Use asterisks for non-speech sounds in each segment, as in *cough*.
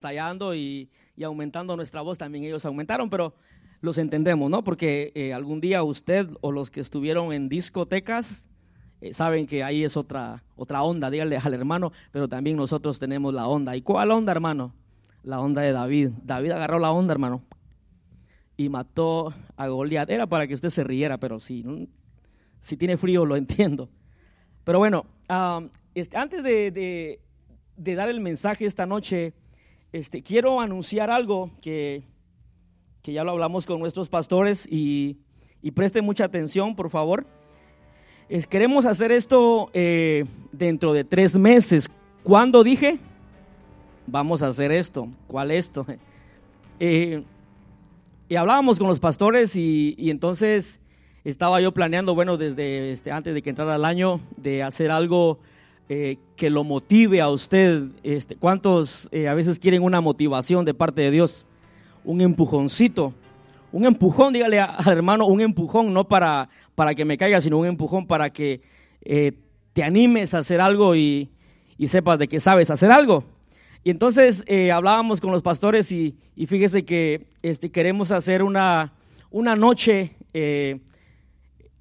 ensayando y, aumentando nuestra voz, también ellos aumentaron, pero los entendemos, ¿no? Porque eh, algún día usted o los que estuvieron en discotecas eh, saben que ahí es otra, otra onda, díganle al hermano, pero también nosotros tenemos la onda. ¿Y cuál onda, hermano? La onda de David. David agarró la onda, hermano, y mató a Goliat. Era para que usted se riera, pero si, si tiene frío lo entiendo. Pero bueno, este, antes de, de dar el mensaje esta noche, este, quiero anunciar algo que, ya lo hablamos con nuestros pastores y, y presten mucha atención, por favor. queremos hacer esto eh, dentro de tres meses. ¿Cuándo dije? Vamos a hacer esto. ¿Cuál esto? *laughs* Eh, y hablábamos con los pastores y, entonces estaba yo planeando, bueno, desde este, antes de que entrara el año, de hacer algo eh, que lo motive a usted. Este, ¿Cuántos eh, a veces quieren una motivación de parte de Dios? Un empujoncito. Un empujón, dígale al hermano, un empujón, no para, para que me caiga, sino un empujón para que eh, te animes a hacer algo y, sepas de que sabes hacer algo. Y entonces hablábamos con los pastores y, fíjese que este, queremos hacer una, una noche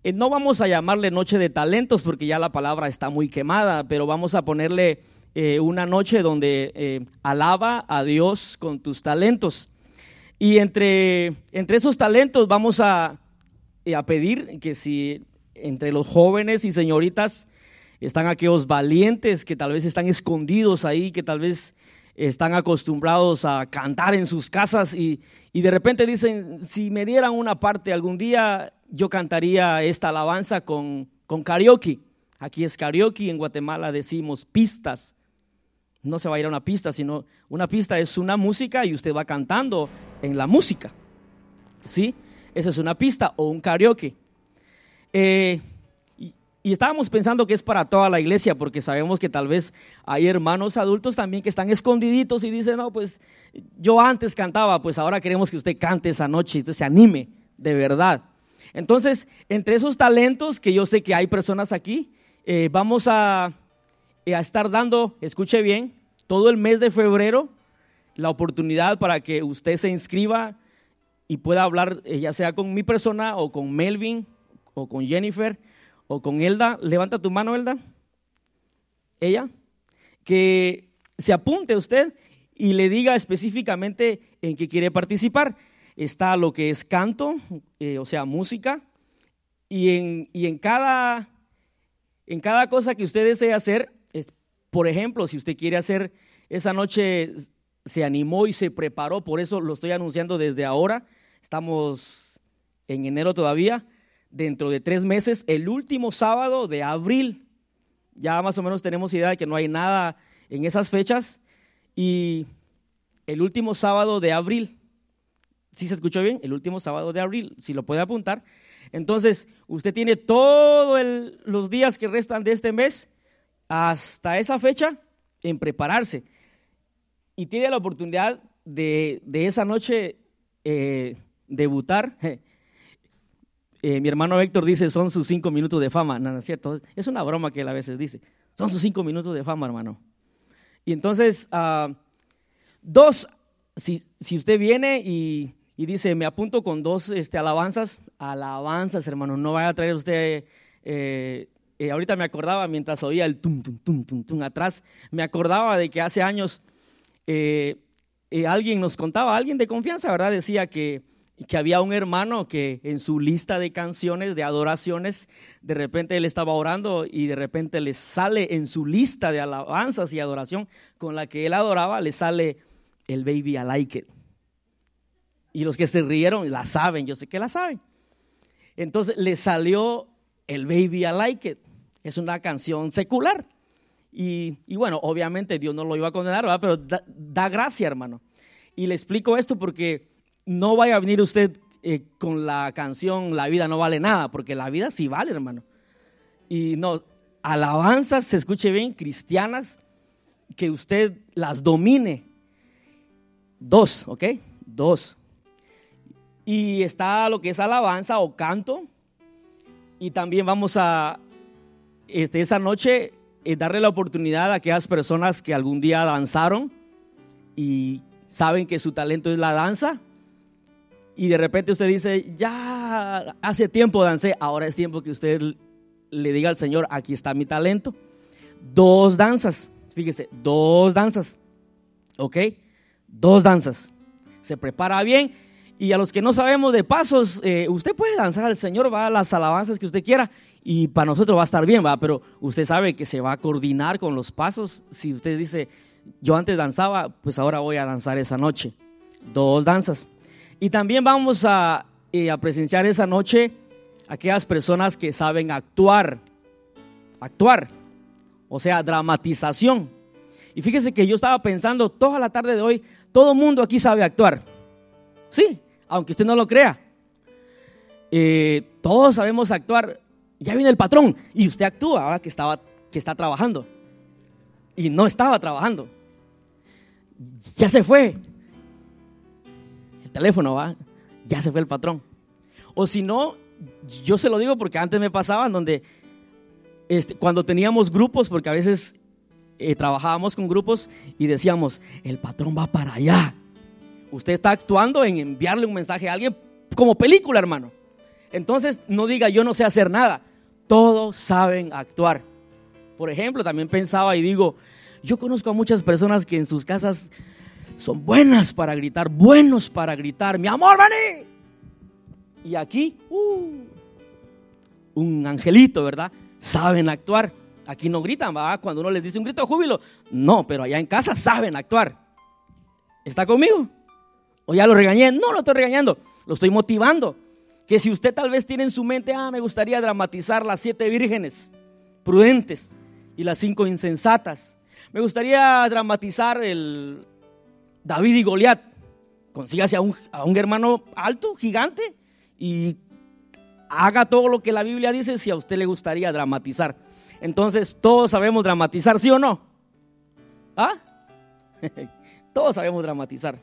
eh, no vamos a llamarle noche de talentos porque ya la palabra está muy quemada, pero vamos a ponerle eh, una noche donde eh, alaba a Dios con tus talentos. Y entre, entre esos talentos vamos a, a pedir que si entre los jóvenes y señoritas están aquellos valientes que tal vez están escondidos ahí, que tal vez están acostumbrados a cantar en sus casas y, y de repente dicen, si me dieran una parte algún día, yo cantaría esta alabanza con, con karaoke. Aquí es karaoke, en Guatemala decimos pistas. No se va a ir a una pista, sino una pista es una música y usted va cantando en la música. ¿Sí? Esa es una pista o un karaoke. Eh, y, estábamos pensando que es para toda la iglesia, porque sabemos que tal vez hay hermanos adultos también que están escondiditos y dicen, no, pues yo antes cantaba, pues ahora queremos que usted cante esa noche, usted se anime, de verdad. Entonces, entre esos talentos que yo sé que hay personas aquí, eh, vamos a, eh, a estar dando, escuche bien, todo el mes de febrero la oportunidad para que usted se inscriba y pueda hablar eh, ya sea con mi persona o con Melvin o con Jennifer o con Elda. Levanta tu mano, Elda. Ella. Que se apunte usted y le diga específicamente en qué quiere participar está lo que es canto, eh, o sea, música, y en, en, cada, en cada cosa que usted desea hacer, por ejemplo, si usted quiere hacer esa noche, se animó y se preparó, por eso lo estoy anunciando desde ahora, estamos en enero todavía, dentro de tres meses, el último sábado de abril, ya más o menos tenemos idea de que no hay nada en esas fechas, y el último sábado de abril, si se escuchó bien, el último sábado de abril, si lo puede apuntar. Entonces, usted tiene todos los días que restan de este mes hasta esa fecha en prepararse. Y tiene la oportunidad de, esa noche eh, debutar. *laughs* Eh, mi hermano Héctor dice, son sus cinco minutos de fama. No, no es cierto. Es una broma que él a veces dice. Son sus cinco minutos de fama, hermano. Y entonces, ah, dos, si, si usted viene y y dice, me apunto con dos este, alabanzas. Alabanzas, hermano, no vaya a traer usted... Eh, eh, ahorita me acordaba, mientras oía el tum, tum, tum, tum, tum atrás, me acordaba de que hace años alguien nos contaba, alguien de confianza, ¿verdad? Decía que, que había un hermano que en su lista de canciones, de adoraciones, de repente él estaba orando y de repente le sale en su lista de alabanzas y adoración con la que él adoraba, le sale el Baby I Like It. Y los que se rieron la saben, yo sé que la saben. Entonces le salió el Baby I Like It. Es una canción secular. Y, bueno, obviamente Dios no lo iba a condenar, pero da, gracia, hermano. Y le explico esto porque no vaya a venir usted eh, con la canción La vida no vale nada, porque la vida sí vale, hermano. Y no, alabanzas, se escuche bien, cristianas, que usted las domine. Dos, ¿ok? Dos. Y está lo que es alabanza o canto. Y también vamos a, este, esa noche, eh, darle la oportunidad a aquellas personas que algún día danzaron y saben que su talento es la danza y de repente usted dice, ya hace tiempo dancé, ahora es tiempo que usted le diga al Señor, aquí está mi talento. Dos danzas, fíjese, dos danzas, ¿ok? Dos danzas. Se prepara bien y a los que no sabemos de pasos, eh, usted puede danzar al Señor, va a las alabanzas que usted quiera y para nosotros va a estar bien, va, pero usted sabe que se va a coordinar con los pasos. Si usted dice, yo antes danzaba, pues ahora voy a danzar esa noche. Dos danzas. Y también vamos a, eh, a presenciar esa noche aquellas personas que saben actuar, actuar, o sea, dramatización. Y fíjese que yo estaba pensando toda la tarde de hoy, todo mundo aquí sabe actuar. Sí, aunque usted no lo crea. Eh, todos sabemos actuar. Ya viene el patrón y usted actúa ahora que, estaba, que está trabajando. Y no estaba trabajando. Ya se fue teléfono, va, ya se fue el patrón. O si no, yo se lo digo porque antes me pasaba donde este, cuando teníamos grupos, porque a veces eh, trabajábamos con grupos y decíamos, el patrón va para allá. Usted está actuando en enviarle un mensaje a alguien como película, hermano. Entonces no diga yo no sé hacer nada. Todos saben actuar. Por ejemplo, también pensaba y digo, yo conozco a muchas personas que en sus casas son buenas para gritar, buenos para gritar, mi amor, vení. Y aquí, uh, un angelito, ¿verdad? Saben actuar. Aquí no gritan, ¿va? Cuando uno les dice un grito de júbilo. No, pero allá en casa saben actuar. ¿Está conmigo? ¿O ya lo regañé? No, lo estoy regañando. Lo estoy motivando. Que si usted tal vez tiene en su mente, ah, me gustaría dramatizar las siete vírgenes prudentes y las cinco insensatas. Me gustaría dramatizar el, David y Goliat. Consígase a un, a un hermano alto, gigante, y haga todo lo que la Biblia dice si a usted le gustaría dramatizar. Entonces, todos sabemos dramatizar, ¿sí o no? ¿Ah? *laughs* todos sabemos dramatizar.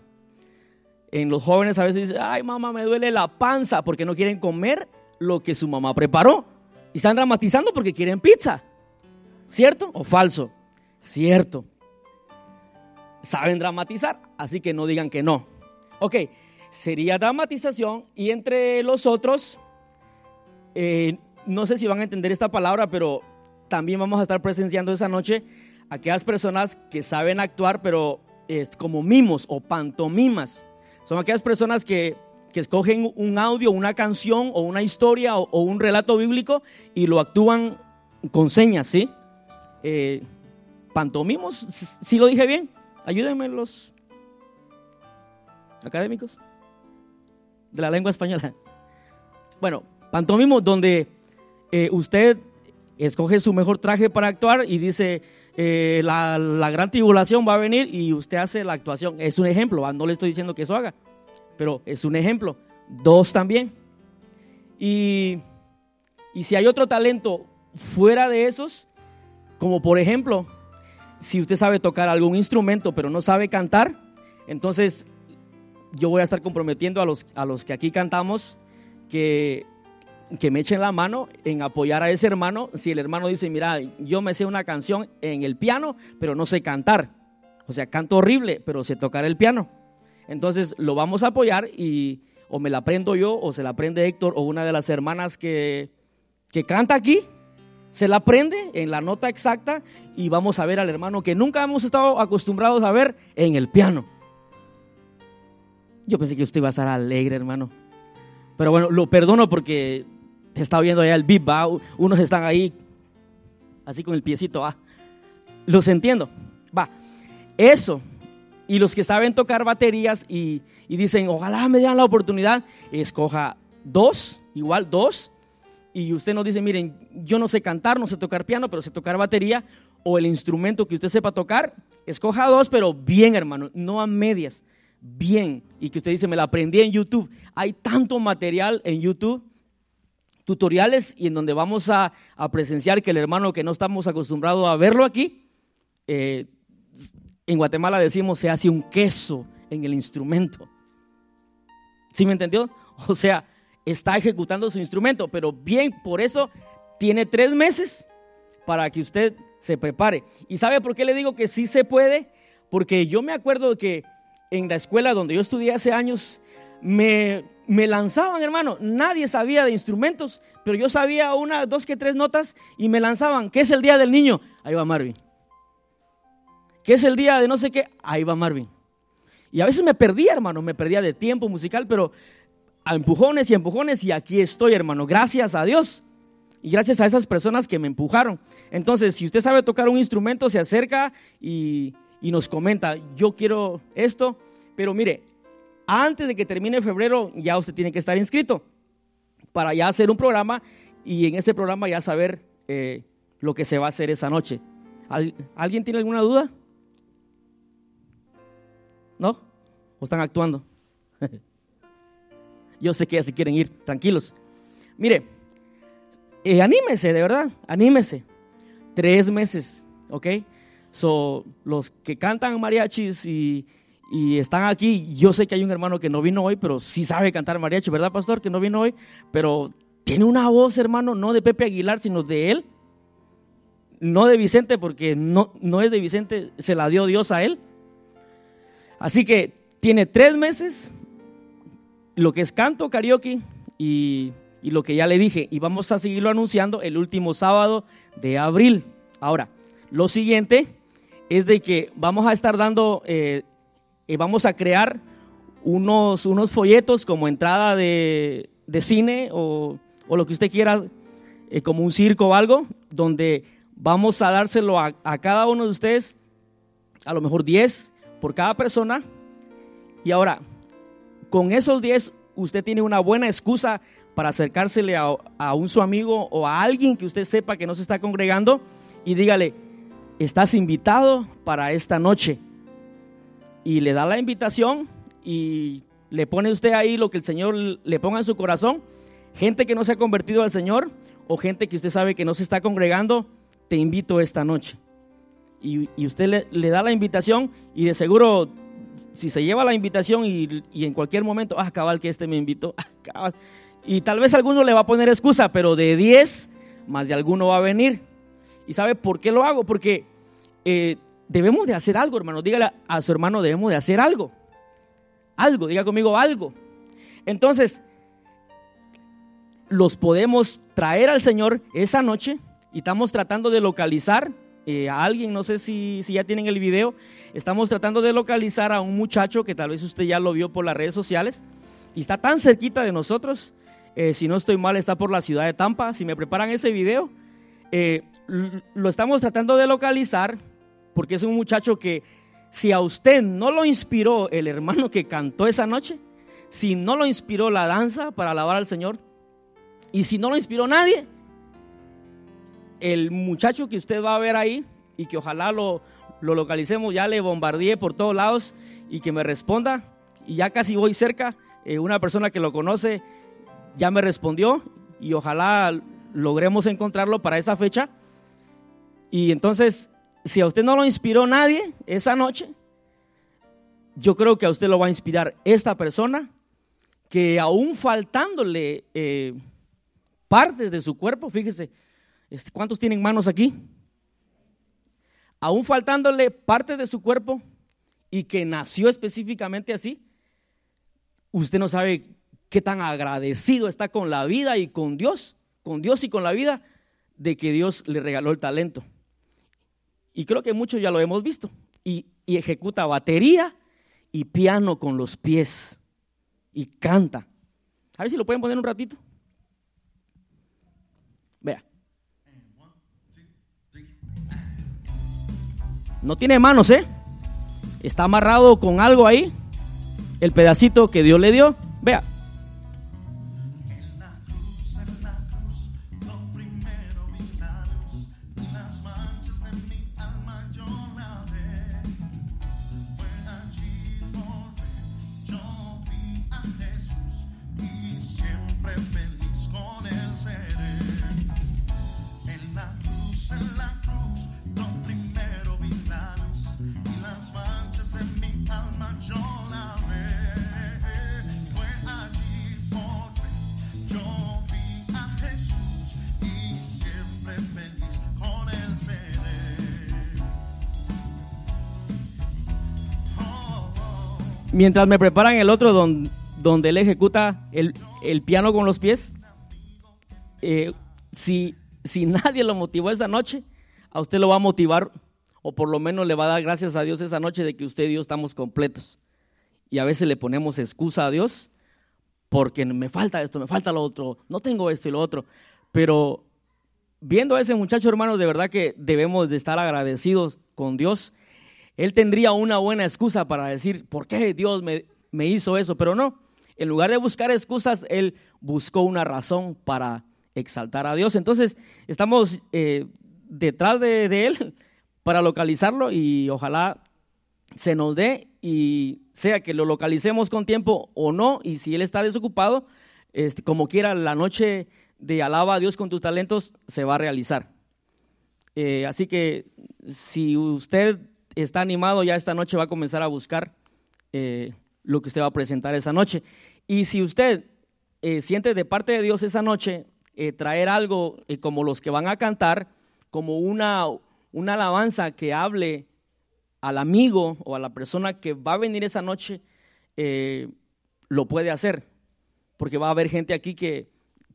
En los jóvenes a veces dicen, ay mamá, me duele la panza porque no quieren comer lo que su mamá preparó. Y están dramatizando porque quieren pizza. ¿Cierto o falso? Cierto saben dramatizar, así que no digan que no. Ok, sería dramatización y entre los otros, eh, no sé si van a entender esta palabra, pero también vamos a estar presenciando esa noche aquellas personas que saben actuar, pero es como mimos o pantomimas. Son aquellas personas que, que escogen un audio, una canción o una historia o, un relato bíblico y lo actúan con señas, ¿sí? Eh, pantomimos, ¿sí lo dije bien? Ayúdenme los académicos de la lengua española. Bueno, pantomimo donde eh, usted escoge su mejor traje para actuar y dice, eh, la, gran tribulación va a venir y usted hace la actuación. Es un ejemplo, no le estoy diciendo que eso haga, pero es un ejemplo. Dos también. Y, y si hay otro talento fuera de esos, como por ejemplo, si usted sabe tocar algún instrumento pero no sabe cantar, entonces yo voy a estar comprometiendo a los, a los que aquí cantamos que, que me echen la mano en apoyar a ese hermano. Si el hermano dice, mira, yo me sé una canción en el piano, pero no sé cantar. O sea, canto horrible, pero sé tocar el piano. Entonces lo vamos a apoyar y o me la aprendo yo o se la aprende Héctor o una de las hermanas que, que canta aquí se la aprende en la nota exacta y vamos a ver al hermano que nunca hemos estado acostumbrados a ver en el piano. Yo pensé que usted iba a estar alegre, hermano. Pero bueno, lo perdono porque te estaba viendo allá el beat, ¿va? Unos están ahí así con el piecito, ¿va? Los entiendo. Va. Eso. Y los que saben tocar baterías y, y dicen, ojalá me den la oportunidad, escoja dos, igual dos, y usted nos dice, miren, yo no sé cantar, no sé tocar piano, pero sé tocar batería o el instrumento que usted sepa tocar, escoja dos, pero bien, hermano, no a medias, bien. Y que usted dice, me la aprendí en YouTube. Hay tanto material en YouTube, tutoriales, y en donde vamos a, presenciar que el hermano que no estamos acostumbrados a verlo aquí, eh, en Guatemala decimos, se hace un queso en el instrumento. ¿Sí me entendió? *laughs* O sea, está ejecutando su instrumento, pero bien, por eso tiene tres meses para que usted se prepare. ¿Y sabe por qué le digo que sí se puede? Porque yo me acuerdo que en la escuela donde yo estudié hace años, me, me lanzaban, hermano. Nadie sabía de instrumentos, pero yo sabía una, dos que tres notas y me lanzaban. ¿Qué es el día del niño? Ahí va Marvin. ¿Qué es el día de no sé qué? Ahí va Marvin. Y a veces me perdía, hermano, me perdía de tiempo musical, pero a empujones y empujones y aquí estoy, hermano. Gracias a Dios. Y gracias a esas personas que me empujaron. Entonces, si usted sabe tocar un instrumento, se acerca y, y nos comenta, yo quiero esto. Pero mire, antes de que termine febrero ya usted tiene que estar inscrito para ya hacer un programa y en ese programa ya saber eh, lo que se va a hacer esa noche. ¿Alguien tiene alguna duda? ¿No? ¿O están actuando? *laughs* Yo sé que ya se quieren ir, tranquilos. Mire, eh, anímese, de verdad, anímese. Tres meses, ¿ok? So, los que cantan mariachis y, y están aquí. Yo sé que hay un hermano que no vino hoy, pero sí sabe cantar mariachi, ¿verdad, pastor? Que no vino hoy, pero tiene una voz, hermano, no de Pepe Aguilar, sino de él. No de Vicente, porque no, no es de Vicente, se la dio Dios a él. Así que tiene tres meses, lo que es canto, karaoke y, y lo que ya le dije. Y vamos a seguirlo anunciando el último sábado de abril. Ahora, lo siguiente es de que vamos a estar dando eh, y vamos a crear unos, unos folletos como entrada de, cine o, lo que usted quiera, eh, como un circo o algo, donde vamos a dárselo a, cada uno de ustedes, a lo mejor 10 por cada persona. Y ahora, con esos 10, usted tiene una buena excusa para acercársele a, un su amigo o a alguien que usted sepa que no se está congregando y dígale, estás invitado para esta noche y le da la invitación y le pone usted ahí lo que el Señor le ponga en su corazón. Gente que no se ha convertido al Señor o gente que usted sabe que no se está congregando, te invito esta noche. Y, usted le, da la invitación y de seguro, si se lleva la invitación y, en cualquier momento, ah, cabal que este me invitó, *laughs* ah, cabal. Y tal vez alguno le va a poner excusa, pero de 10, más de alguno va a venir. ¿Y sabe por qué lo hago? Porque eh, debemos de hacer algo, hermano. Dígale a su hermano, debemos de hacer algo. Algo, diga conmigo algo. Entonces, los podemos traer al Señor esa noche y estamos tratando de localizar eh, a alguien, no sé si, si, ya tienen el video, estamos tratando de localizar a un muchacho que tal vez usted ya lo vio por las redes sociales y está tan cerquita de nosotros, eh, si no estoy mal, está por la ciudad de Tampa, si me preparan ese video, eh, lo estamos tratando de localizar porque es un muchacho que si a usted no lo inspiró el hermano que cantó esa noche, si no lo inspiró la danza para alabar al Señor, y si no lo inspiró nadie, el muchacho que usted va a ver ahí y que ojalá lo, lo localicemos, ya le bombardeé por todos lados y que me responda, y ya casi voy cerca, eh, una persona que lo conoce ya me respondió y ojalá logremos encontrarlo para esa fecha. Y entonces si a usted no lo inspiró nadie esa noche, yo creo que a usted lo va a inspirar esta persona que aún faltándole eh, partes de su cuerpo, fíjese, ¿cuántos tienen manos aquí? Aún faltándole partes de su cuerpo y que nació específicamente así, usted no sabe qué tan agradecido está con la vida y con Dios, con Dios y con la vida, de que Dios le regaló el talento. Y creo que muchos ya lo hemos visto. Y, ejecuta batería y piano con los pies. Y canta. A ver si lo pueden poner un ratito. No tiene manos, ¿eh? Está amarrado con algo ahí. El pedacito que Dios le dio. Vea. En la cruz, en la cruz. Mientras me preparan el otro donde, él ejecuta el, el piano con los pies, eh, si, si *laughs* nadie lo motivó esa noche, a usted lo va a motivar o por lo menos le va a dar gracias a Dios esa noche de que usted y yo estamos completos. Y a veces le ponemos excusa a Dios porque me falta esto, me falta lo otro, no tengo esto y lo otro. Pero viendo a ese muchacho, hermanos, de verdad que debemos de estar agradecidos con Dios. Él tendría una buena excusa para decir, ¿por qué Dios me, me hizo eso? Pero no, en lugar de buscar excusas, él buscó una razón para exaltar a Dios. Entonces, estamos eh, detrás de, de, él *laughs* para localizarlo y ojalá se nos dé y sea que lo localicemos con tiempo o no, y si él está desocupado, este, como quiera, la noche de alaba a Dios con tus talentos se va a realizar. Eh, así que si usted está animado, ya esta noche va a comenzar a buscar eh, lo que usted va a presentar esa noche. Y si usted eh, siente de parte de Dios esa noche eh, traer algo como los que van a cantar, como una, una alabanza que hable al amigo o a la persona que va a venir esa noche, lo puede hacer. Porque va a haber gente aquí que,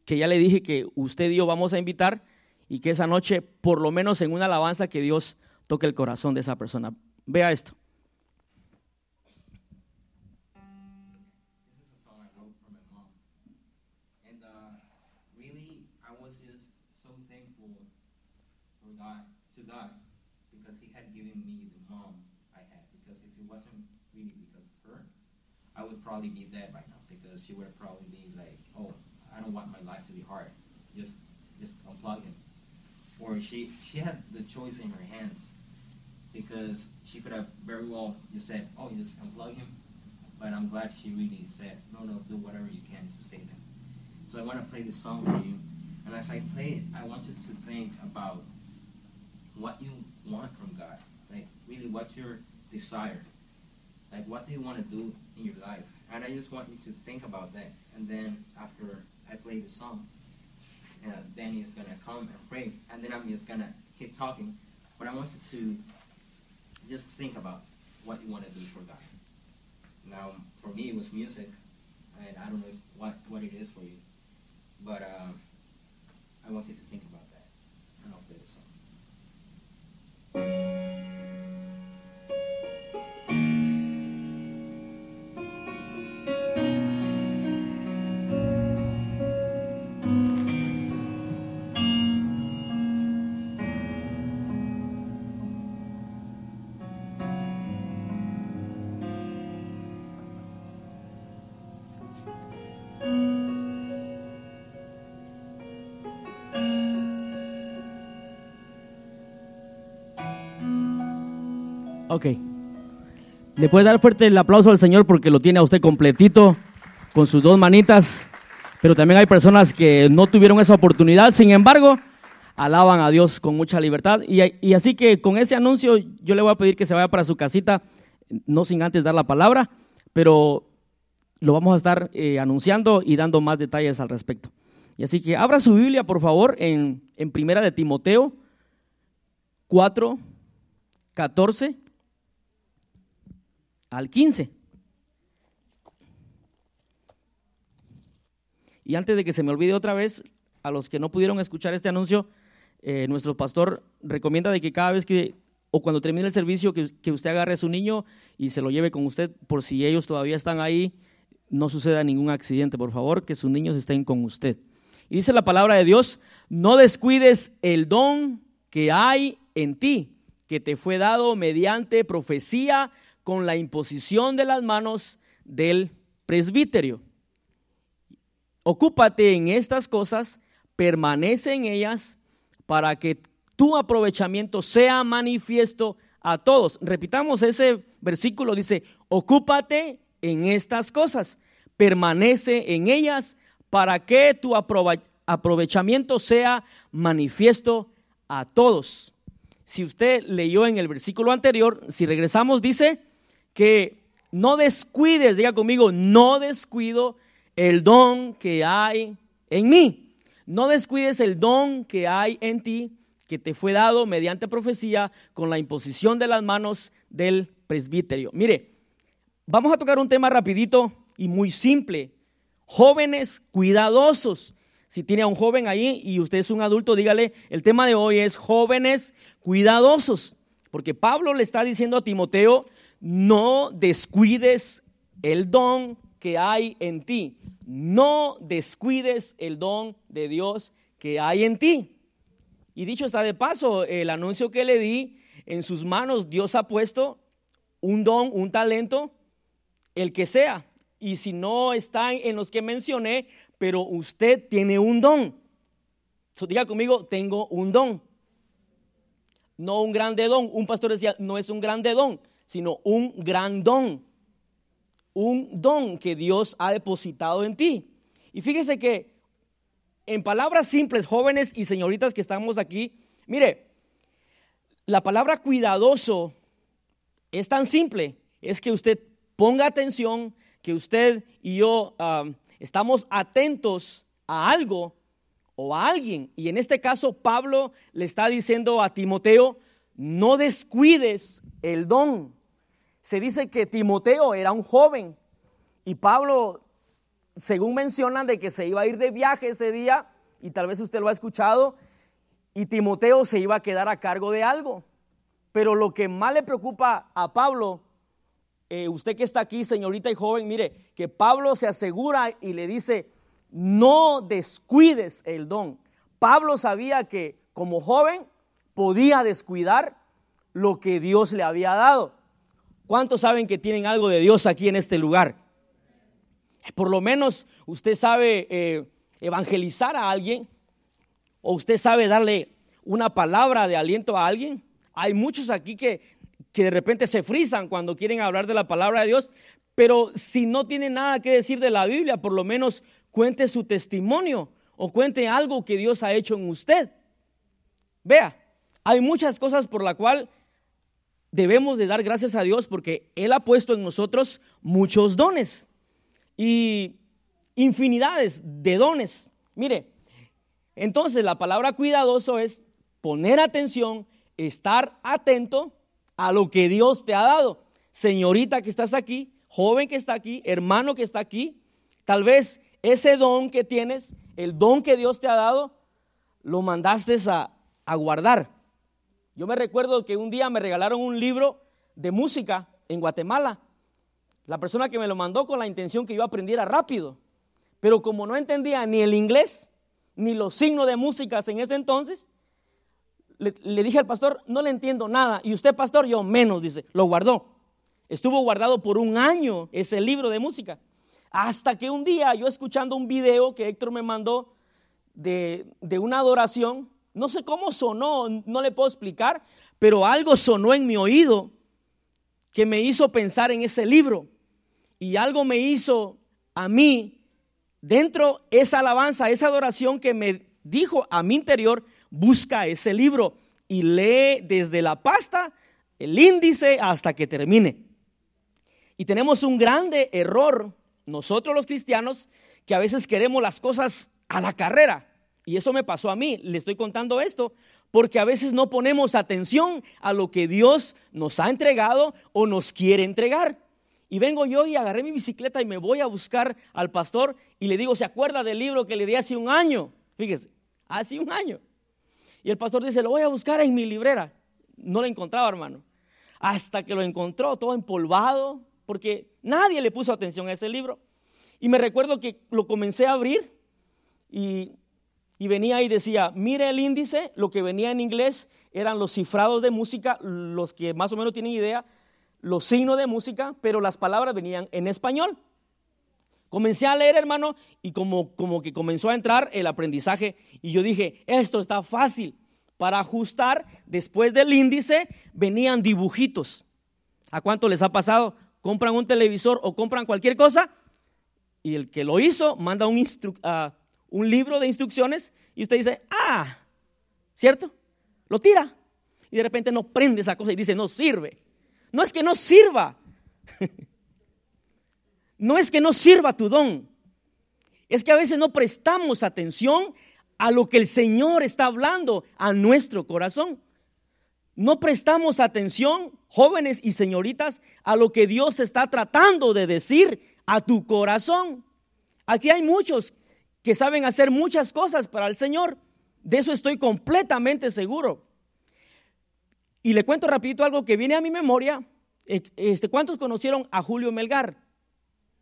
que ya le dije que usted y yo vamos a invitar y que esa noche, por lo menos en una alabanza, que Dios toque el corazón de esa persona. Vea esto. I would probably be dead right now because she would probably been like, "Oh, I don't want my life to be hard. Just, just unplug him." Or she had the choice in her hands because she could have very well just said, "Oh, you just unplug him." But I'm glad she really said, "No, no, do whatever you can to save him." So I want to play this song for you, and as I play it, I want you to think about what you want from God, like really what's your desire like, what do you want to do in your life? And I just want you to think about that. And then after I play the song, uh, Danny is going to come and pray. And then I'm just going to keep talking. But I want you to just think about what you want to do for God. Now, for me, it was music. And I don't know what, what it is for you. But um, I want you to think about that. And I'll play the song. Ok. Le puede dar fuerte el aplauso al Señor porque lo tiene a usted completito con sus dos manitas. Pero también hay personas que no tuvieron esa oportunidad. Sin embargo, alaban a Dios con mucha libertad. Y, así que con ese anuncio yo le voy a pedir que se vaya para su casita, no sin antes dar la palabra, pero lo vamos a estar eh, anunciando y dando más detalles al respecto. Y así que abra su Biblia, por favor, en, en Primera de Timoteo 4, 14 al 15. Y antes de que se me olvide otra vez, a los que no pudieron escuchar este anuncio, eh, nuestro pastor recomienda de que cada vez que o cuando termine el servicio que, que, usted agarre a su niño y se lo lleve con usted por si ellos todavía están ahí, no suceda ningún accidente, por favor, que sus niños estén con usted. Y dice la palabra de Dios, no descuides el don que hay en ti, que te fue dado mediante profecía con la imposición de las manos del presbiterio. Ocúpate en estas cosas, permanece en ellas para que tu aprovechamiento sea manifiesto a todos. Repitamos ese versículo, dice, ocúpate en estas cosas, permanece en ellas para que tu aprovechamiento sea manifiesto a todos. Si usted leyó en el versículo anterior, si regresamos, dice que no descuides, diga conmigo, no descuido el don que hay en mí. No descuides el don que hay en ti, que te fue dado mediante profecía con la imposición de las manos del presbiterio. Mire, vamos a tocar un tema rapidito y muy simple. Jóvenes cuidadosos. Si tiene a un joven ahí y usted es un adulto, dígale, el tema de hoy es jóvenes cuidadosos. Porque Pablo le está diciendo a Timoteo, no descuides el don que hay en ti. No descuides el don de Dios que hay en ti. Y dicho está de paso, el anuncio que le di, en sus manos Dios ha puesto un don, un talento, el que sea. Y si no están en los que mencioné, pero usted tiene un don. diga conmigo, tengo un don. No un grande don. Un pastor decía, no es un grande don, sino un gran don. Un don que Dios ha depositado en ti. Y fíjese que en palabras simples, jóvenes y señoritas que estamos aquí, mire, la palabra cuidadoso es tan simple, es que usted ponga atención, que usted y yo estamos atentos a algo o a alguien. Y en este caso Pablo le está diciendo a Timoteo, no descuides el don. Se dice que Timoteo era un joven y Pablo, según mencionan, de que se iba a ir de viaje ese día, y tal vez usted lo ha escuchado, y Timoteo se iba a quedar a cargo de algo. Pero lo que más le preocupa a Pablo eh, usted que está aquí, señorita y joven, mire, que Pablo se asegura y le dice, no descuides el don. Pablo sabía que como joven podía descuidar lo que Dios le había dado. ¿Cuántos saben que tienen algo de Dios aquí en este lugar? Por lo menos usted sabe eh, evangelizar a alguien o usted sabe darle una palabra de aliento a alguien. Hay muchos aquí que que de repente se frisan cuando quieren hablar de la palabra de Dios, pero si no tiene nada que decir de la Biblia, por lo menos cuente su testimonio o cuente algo que Dios ha hecho en usted. Vea, hay muchas cosas por la cual debemos de dar gracias a Dios porque Él ha puesto en nosotros muchos dones y infinidades de dones. Mire, entonces la palabra cuidadoso es poner atención, estar atento a lo que Dios te ha dado. Señorita que estás aquí, joven que está aquí, hermano que está aquí, tal vez ese don que tienes, el don que Dios te ha dado, lo mandaste a, a guardar. Yo me recuerdo que un día me regalaron un libro de música en Guatemala. La persona que me lo mandó con la intención que yo aprendiera rápido. Pero como no entendía ni el inglés, ni los signos de músicas en ese entonces, le, dije al pastor, no le entiendo nada. Y usted, pastor, yo menos, dice, lo guardó. Estuvo guardado por un año ese libro de música. Hasta que un día yo escuchando un video que Héctor me mandó de, de una adoración, no sé cómo sonó, no le puedo explicar, pero algo sonó en mi oído que me hizo pensar en ese libro. Y algo me hizo a mí, dentro esa alabanza, esa adoración que me dijo a mi interior, busca ese libro y lee desde la pasta, el índice, hasta que termine. Y tenemos un grande error, nosotros los cristianos, que a veces queremos las cosas a la carrera. Y eso me pasó a mí, le estoy contando esto, porque a veces no ponemos atención a lo que Dios nos ha entregado o nos quiere entregar. Y vengo yo y agarré mi bicicleta y me voy a buscar al pastor y le digo, ¿se acuerda del libro que le di hace un año? Fíjese, hace un año. Y el pastor dice, lo voy a buscar en mi librera. No lo encontraba, hermano. Hasta que lo encontró todo empolvado, porque nadie le puso atención a ese libro. Y me recuerdo que lo comencé a abrir y, y venía y decía, mire el índice, lo que venía en inglés eran los cifrados de música, los que más o menos tienen idea, los signos de música, pero las palabras venían en español. Comencé a leer, hermano, y como, como que comenzó a entrar el aprendizaje. Y yo dije, esto está fácil. Para ajustar, después del índice, venían dibujitos. ¿A cuánto les ha pasado? Compran un televisor o compran cualquier cosa y el que lo hizo manda un, uh, un libro de instrucciones y usted dice, ah, ¿cierto? Lo tira. Y de repente no prende esa cosa y dice, no sirve. No es que no sirva. *laughs* no es que no sirva tu don, es que a veces no prestamos atención a lo que el Señor está hablando a nuestro corazón. no prestamos atención, jóvenes y señoritas, a lo que Dios está tratando de decir a tu corazón. Aquí hay muchos que saben hacer muchas cosas para el Señor. De eso estoy completamente seguro. Y le cuento rapidito algo que viene a mi memoria. Eh, este, ¿Cuántos conocieron a Julio Melgar?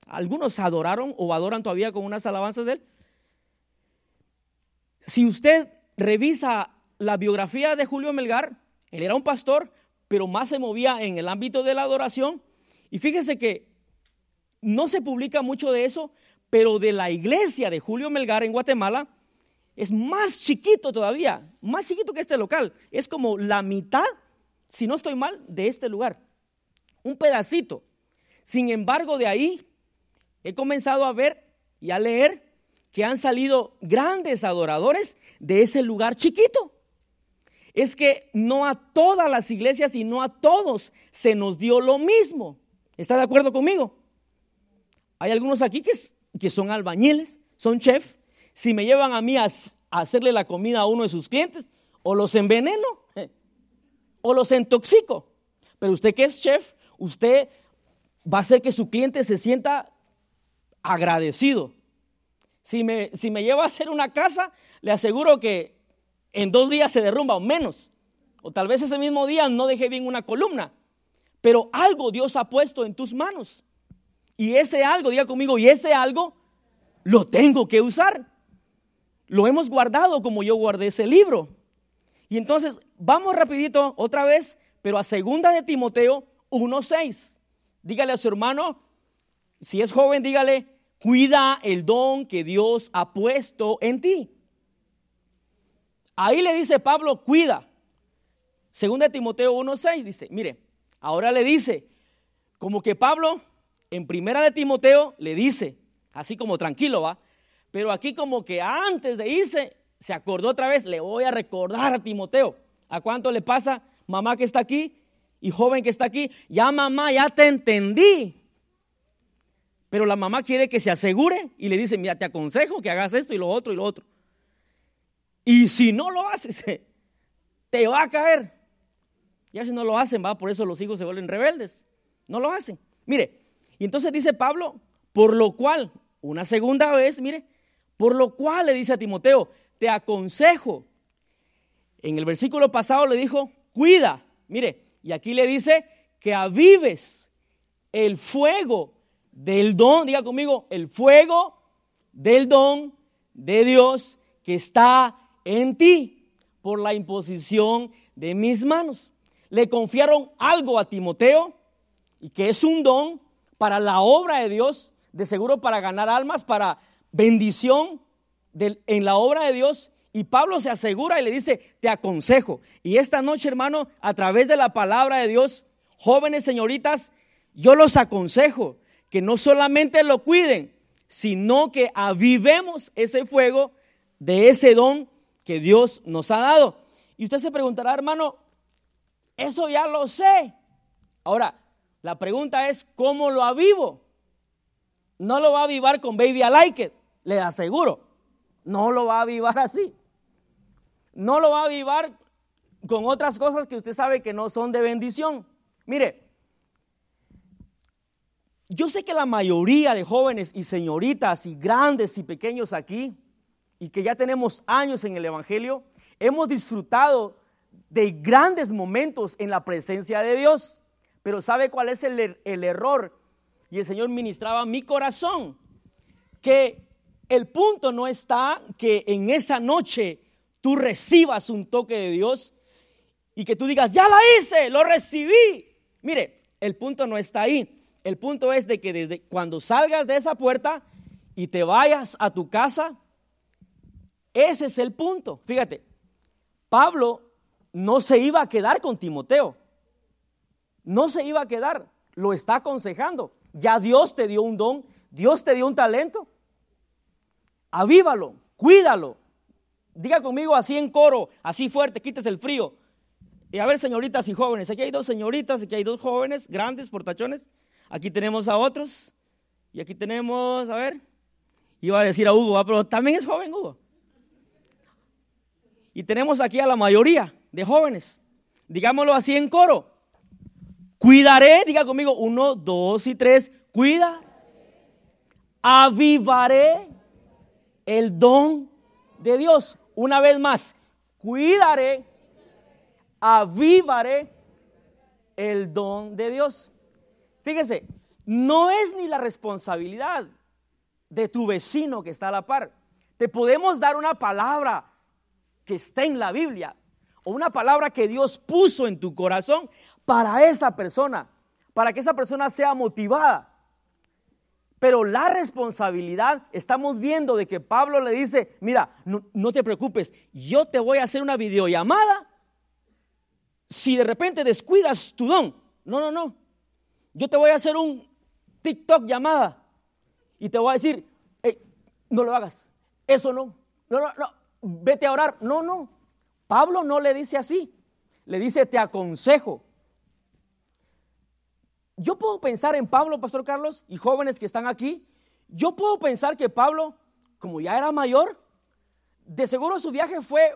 Algunos adoraron o adoran todavía con unas alabanzas de él. Si usted revisa la biografía de Julio Melgar, él era un pastor, pero más se movía en el ámbito de la adoración. Y fíjese que no se publica mucho de eso, pero de la iglesia de Julio Melgar en Guatemala es más chiquito todavía, más chiquito que este local. Es como la mitad, si no estoy mal, de este lugar. Un pedacito. Sin embargo, de ahí he comenzado a ver y a leer que han salido grandes adoradores de ese lugar chiquito. Es que no a todas las iglesias y no a todos se nos dio lo mismo. ¿Está de acuerdo conmigo? Hay algunos aquí que, que son albañiles, son chef. Si me llevan a mí a, hacerle la comida a uno de sus clientes, o los enveneno, o los intoxico. Pero usted que es chef, usted va a hacer que su cliente se sienta agradecido. Si me, si me lleva a hacer una casa, le aseguro que en dos días se derrumba o menos. O tal vez ese mismo día no deje bien una columna. Pero algo Dios ha puesto en tus manos. Y ese algo, diga conmigo, y ese algo lo tengo que usar. Lo hemos guardado como yo guardé ese libro. Y entonces vamos rapidito otra vez, pero a segunda de Timoteo 1.6. Dígale a su hermano, si es joven, dígale, cuida el don que Dios ha puesto en ti. Ahí le dice Pablo, cuida. Segunda de Timoteo 1.6 dice, mire, ahora le dice, como que Pablo en primera de Timoteo le dice, así como tranquilo va, pero aquí como que antes de irse, se acordó otra vez, le voy a recordar a Timoteo. ¿A cuánto le pasa, mamá que está aquí y joven que está aquí? Ya mamá, ya te entendí. Pero la mamá quiere que se asegure y le dice, mira, te aconsejo que hagas esto y lo otro y lo otro. Y si no lo haces, *laughs* te va a caer. Ya si no lo hacen, va, por eso los hijos se vuelven rebeldes. No lo hacen. Mire, y entonces dice Pablo, por lo cual, una segunda vez, mire, por lo cual le dice a Timoteo, te aconsejo. En el versículo pasado le dijo, cuida, mire, y aquí le dice que avives el fuego del don, diga conmigo, el fuego del don de Dios que está en ti por la imposición de mis manos. Le confiaron algo a Timoteo y que es un don para la obra de Dios, de seguro para ganar almas, para bendición en la obra de Dios. Y Pablo se asegura y le dice, te aconsejo. Y esta noche, hermano, a través de la palabra de Dios, jóvenes señoritas, yo los aconsejo que no solamente lo cuiden, sino que avivemos ese fuego de ese don que Dios nos ha dado. Y usted se preguntará, hermano, eso ya lo sé. Ahora, la pregunta es, ¿cómo lo avivo? No lo va a avivar con Baby I Like It, le aseguro. No lo va a avivar así. No lo va a avivar con otras cosas que usted sabe que no son de bendición. Mire, yo sé que la mayoría de jóvenes y señoritas y grandes y pequeños aquí, y que ya tenemos años en el Evangelio, hemos disfrutado de grandes momentos en la presencia de Dios. Pero ¿sabe cuál es el, er-, el error? Y el Señor ministraba mi corazón, que el punto no está que en esa noche tú recibas un toque de Dios y que tú digas, ya la hice, lo recibí. Mire, el punto no está ahí. El punto es de que desde cuando salgas de esa puerta y te vayas a tu casa, ese es el punto. Fíjate, Pablo no se iba a quedar con Timoteo. No se iba a quedar. Lo está aconsejando. Ya Dios te dio un don, Dios te dio un talento avívalo, cuídalo. Diga conmigo así en coro, así fuerte, quites el frío. Y a ver, señoritas y jóvenes, aquí hay dos señoritas, aquí hay dos jóvenes, grandes, portachones. Aquí tenemos a otros. Y aquí tenemos, a ver, iba a decir a Hugo, pero también es joven Hugo. Y tenemos aquí a la mayoría de jóvenes. Digámoslo así en coro. Cuidaré, diga conmigo, uno, dos y tres. Cuida. Avivaré el don de Dios. Una vez más, cuidaré, avivaré el don de Dios. Fíjese, no es ni la responsabilidad de tu vecino que está a la par. Te podemos dar una palabra que está en la Biblia o una palabra que Dios puso en tu corazón para esa persona, para que esa persona sea motivada. Pero la responsabilidad, estamos viendo de que Pablo le dice, mira, no, te preocupes, yo te voy a hacer una videollamada si de repente descuidas tu don. No, no, no. Yo te voy a hacer un TikTok llamada y te voy a decir, no lo hagas. Eso no. No, no, no. Vete a orar. No, no. Pablo no le dice así. Le dice, te aconsejo. Yo puedo pensar en Pablo, Pastor Carlos, y jóvenes que están aquí. Yo puedo pensar que Pablo, como ya era mayor, de seguro su viaje fue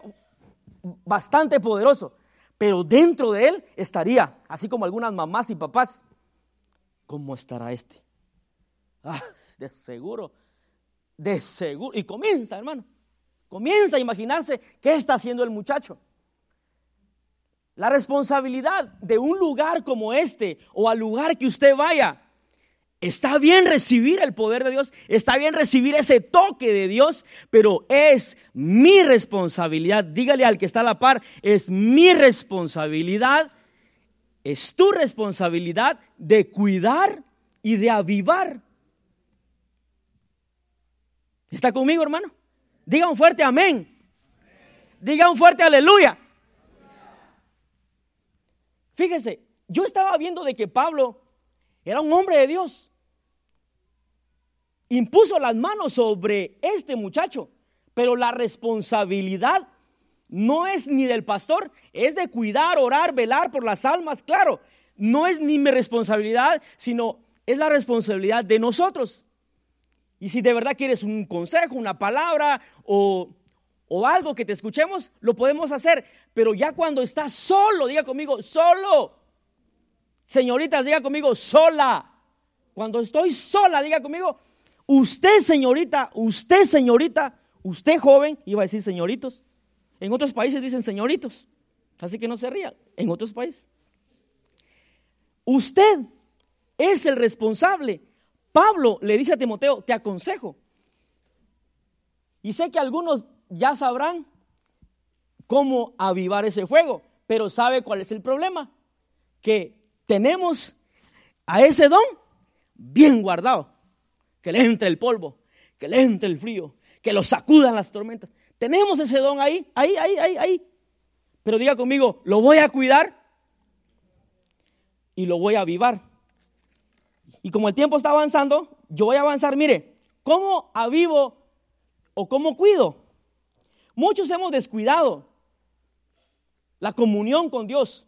bastante poderoso, pero dentro de él estaría, así como algunas mamás y papás, ¿cómo estará este? Ah, de seguro, de seguro. Y comienza, hermano, comienza a imaginarse qué está haciendo el muchacho. La responsabilidad de un lugar como este o al lugar que usted vaya. Está bien recibir el poder de Dios, está bien recibir ese toque de Dios, pero es mi responsabilidad. Dígale al que está a la par, es mi responsabilidad, es tu responsabilidad de cuidar y de avivar. ¿Está conmigo, hermano? Diga un fuerte amén. Diga un fuerte aleluya. Fíjese, yo estaba viendo de que Pablo era un hombre de Dios. Impuso las manos sobre este muchacho, pero la responsabilidad no es ni del pastor, es de cuidar, orar, velar por las almas, claro. No es ni mi responsabilidad, sino es la responsabilidad de nosotros. Y si de verdad quieres un consejo, una palabra o o algo que te escuchemos, lo podemos hacer. Pero ya cuando estás solo, diga conmigo, solo. Señoritas, diga conmigo, sola. Cuando estoy sola, diga conmigo, usted señorita, usted señorita, usted joven, iba a decir señoritos. En otros países dicen señoritos. Así que no se rían. En otros países. Usted es el responsable. Pablo le dice a Timoteo, te aconsejo. Y sé que algunos ya sabrán cómo avivar ese fuego. Pero ¿sabe cuál es el problema? Que tenemos a ese don bien guardado. Que le entre el polvo, que le entre el frío, que lo sacudan las tormentas. Tenemos ese don ahí, ahí, ahí, ahí, ahí. Pero diga conmigo, lo voy a cuidar y lo voy a avivar. Y como el tiempo está avanzando, yo voy a avanzar, mire, ¿cómo avivo o cómo cuido? Muchos hemos descuidado la comunión con Dios.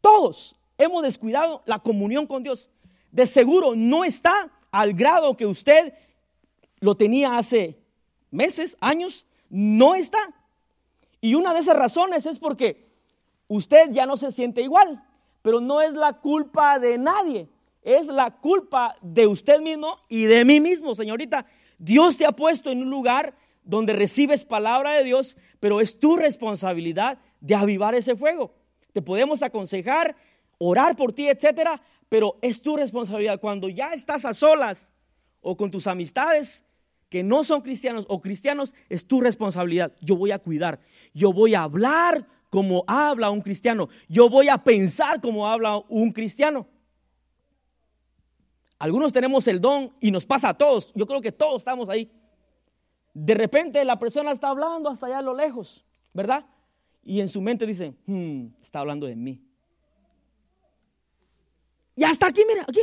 Todos hemos descuidado la comunión con Dios. De seguro no está al grado que usted lo tenía hace meses, años. No está. Y una de esas razones es porque usted ya no se siente igual. Pero no es la culpa de nadie. Es la culpa de usted mismo y de mí mismo, señorita. Dios te ha puesto en un lugar donde recibes palabra de Dios, pero es tu responsabilidad de avivar ese fuego. Te podemos aconsejar, orar por ti, etcétera, pero es tu responsabilidad. Cuando ya estás a solas o con tus amistades que no son cristianos o cristianos, es tu responsabilidad. Yo voy a cuidar, yo voy a hablar como habla un cristiano, yo voy a pensar como habla un cristiano. Algunos tenemos el don y nos pasa a todos. Yo creo que todos estamos ahí. De repente la persona está hablando hasta allá a lo lejos, ¿verdad? Y en su mente dice, hmm, está hablando de mí. Y hasta aquí, mira, aquí.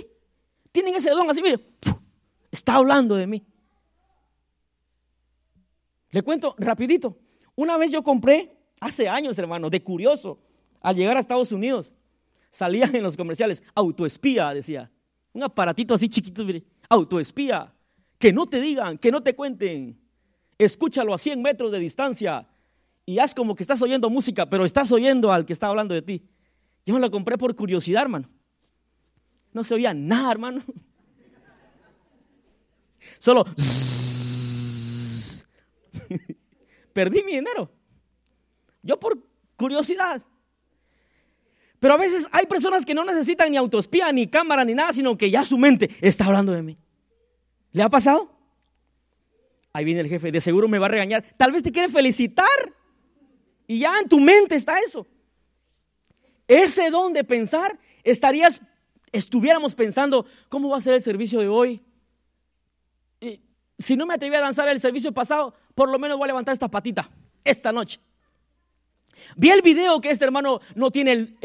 Tienen ese don así, mire, está hablando de mí. Le cuento rapidito. Una vez yo compré, hace años hermano, de curioso, al llegar a Estados Unidos, salía en los comerciales, autoespía, decía. Un aparatito así chiquito, mire, autoespía. Que no te digan, que no te cuenten escúchalo a 100 metros de distancia. y haz como que estás oyendo música, pero estás oyendo al que está hablando de ti. Yo me la compré por curiosidad, hermano. No se oía nada, hermano. *laughs* Solo *laughs* perdí mi dinero. Yo por curiosidad. Pero a veces hay personas que no necesitan ni autoespía, ni cámara, ni nada, sino que ya su mente está hablando de mí. ¿Le ha pasado? Ahí viene el jefe, de seguro me va a regañar. Tal vez te quiere felicitar. Y ya en tu mente está eso. Ese don de pensar, estarías, estuviéramos pensando, ¿cómo va a ser el servicio de hoy? si no me atreví a lanzar el servicio pasado, por lo menos voy a levantar esta patita esta noche. Vi el video que este hermano no tiene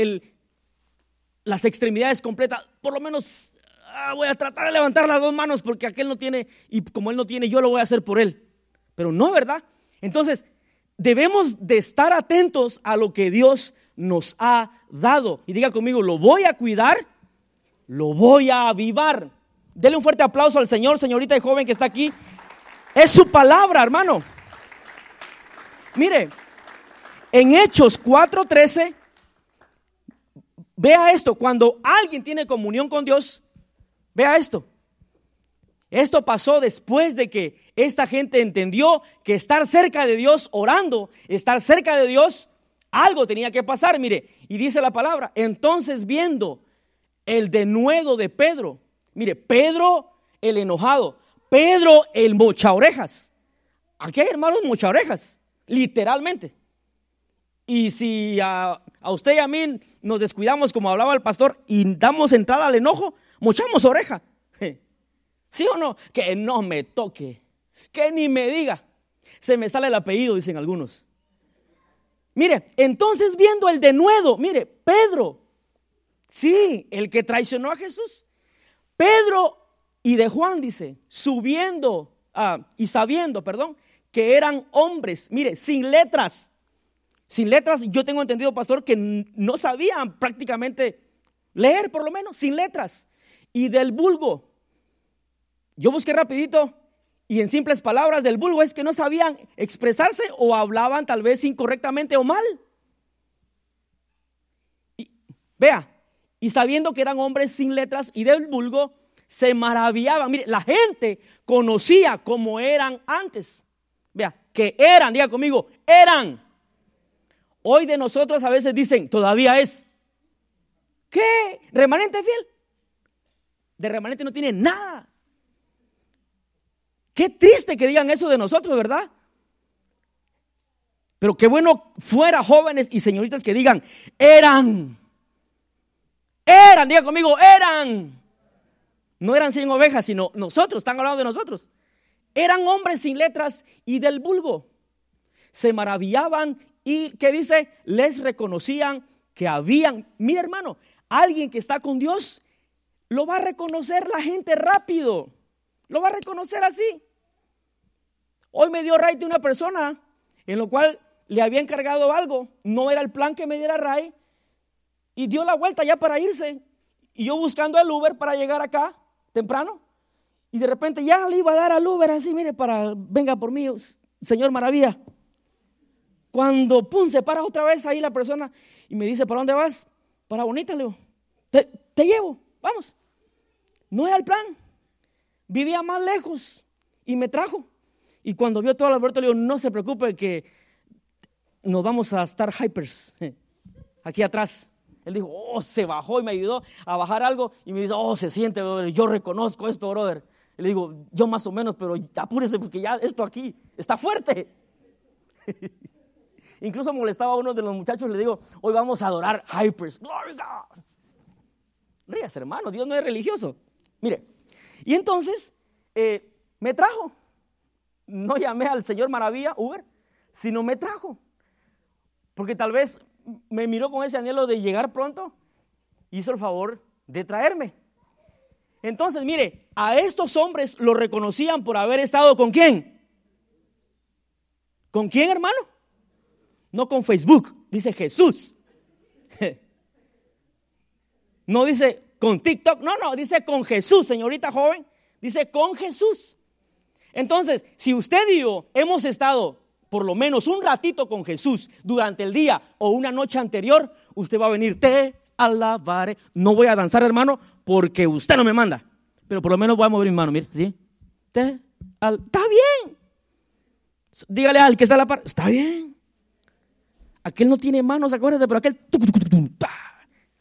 las extremidades completas. Por lo menos ah, voy a tratar de levantar las dos manos porque aquel no tiene y como él no tiene, yo lo voy a hacer por él. Pero no, ¿verdad? Entonces, debemos de estar atentos a lo que Dios nos ha dado. Y diga conmigo, lo voy a cuidar, lo voy a avivar. Dele un fuerte aplauso al Señor, señorita y joven que está aquí. Es su palabra, hermano. Mire, en Hechos 4:13, vea esto, cuando alguien tiene comunión con Dios, vea esto. Esto pasó después de que esta gente entendió que estar cerca de Dios, orando, estar cerca de Dios, algo tenía que pasar, mire, y dice la palabra, entonces viendo el denuedo de Pedro, Mire, Pedro el enojado, Pedro el mocha orejas. Aquí hay hermanos mocha orejas, literalmente. Y si a, usted y a mí nos descuidamos, como hablaba el pastor, y damos entrada al enojo, mochamos oreja. *laughs* ¿Sí o no? Que no me toque, que ni me diga. Se me sale el apellido, dicen algunos. Mire, entonces viendo el denuedo, mire, Pedro, sí, el que traicionó a Jesús, Pedro y de Juan dice, subiendo ah, y sabiendo, perdón, que eran hombres, mire, sin letras. Sin letras, yo tengo entendido, pastor, que no sabían prácticamente leer, por lo menos, sin letras. Y del vulgo, yo busqué rapidito y en simples palabras del vulgo es que no sabían expresarse o hablaban tal vez incorrectamente o mal. Y, vea, y sabiendo que eran hombres sin letras y del vulgo, se maravillaban. Mire, la gente conocía cómo eran antes. Vea, que eran, diga conmigo, eran. Hoy de nosotros a veces dicen, todavía es. ¿Qué? ¿Remanente fiel? De remanente no tiene nada. Qué triste que digan eso de nosotros, ¿verdad? Pero qué bueno fuera jóvenes y señoritas que digan, eran. Eran, diga conmigo, eran. No eran 100 ovejas, sino nosotros, están hablando de nosotros. Eran hombres sin letras y del vulgo. Se maravillaban y, ¿qué dice? Les reconocían que habían, mira hermano, alguien que está con Dios, lo va a reconocer la gente rápido. Lo va a reconocer así. Hoy me dio Ray de una persona en lo cual le había encargado algo. No era el plan que me diera Ray, y dio la vuelta ya para irse. Y yo buscando el Uber para llegar acá temprano. Y de repente ya le iba a dar al Uber así, mire, para, venga por mí, señor maravilla. Cuando, pum, se para otra vez ahí la persona y me dice, ¿para dónde vas? Para Bonita, le digo, te, te llevo, vamos. No era el plan. Vivía más lejos y me trajo. Y cuando vio todo el Alberto, le digo, no se preocupe que nos vamos a estar hypers aquí atrás. Él dijo, oh, se bajó y me ayudó a bajar algo y me dice, oh, se siente, yo reconozco esto, brother. Le digo, yo más o menos, pero apúrese porque ya esto aquí está fuerte. *laughs* Incluso molestaba a uno de los muchachos, le digo, hoy vamos a adorar Hypers. Glory God. Rías, hermano, Dios no es religioso. Mire, y entonces eh, me trajo. No llamé al Señor Maravilla, Uber, sino me trajo. Porque tal vez me miró con ese anhelo de llegar pronto, hizo el favor de traerme. Entonces, mire, a estos hombres lo reconocían por haber estado con quién. ¿Con quién, hermano? No con Facebook, dice Jesús. *laughs* No dice con TikTok, no, no, dice con Jesús, señorita joven, dice con Jesús. Entonces, si usted y yo hemos estado por lo menos un ratito con Jesús durante el día o una noche anterior, usted va a venir, te alabaré. No voy a danzar, hermano, porque usted no me manda. Pero por lo menos voy a mover mi mano, mire, ¿sí? Te Está bien. Dígale al que está a la par, está bien. Aquel no tiene manos, acuérdate, pero aquel...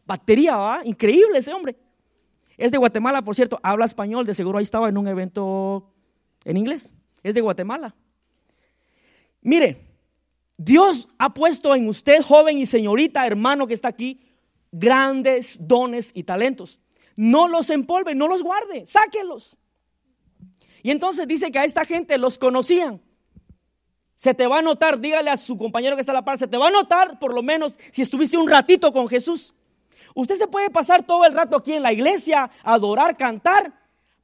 Batería, ¿va? Increíble ese hombre. Es de Guatemala, por cierto, habla español, de seguro ahí estaba en un evento en inglés. Es de Guatemala. Mire, Dios ha puesto en usted, joven y señorita, hermano que está aquí, grandes dones y talentos. No los empolve, no los guarde, sáquelos. Y entonces dice que a esta gente los conocían. Se te va a notar, dígale a su compañero que está a la par, se te va a notar por lo menos si estuviste un ratito con Jesús. Usted se puede pasar todo el rato aquí en la iglesia, adorar, cantar,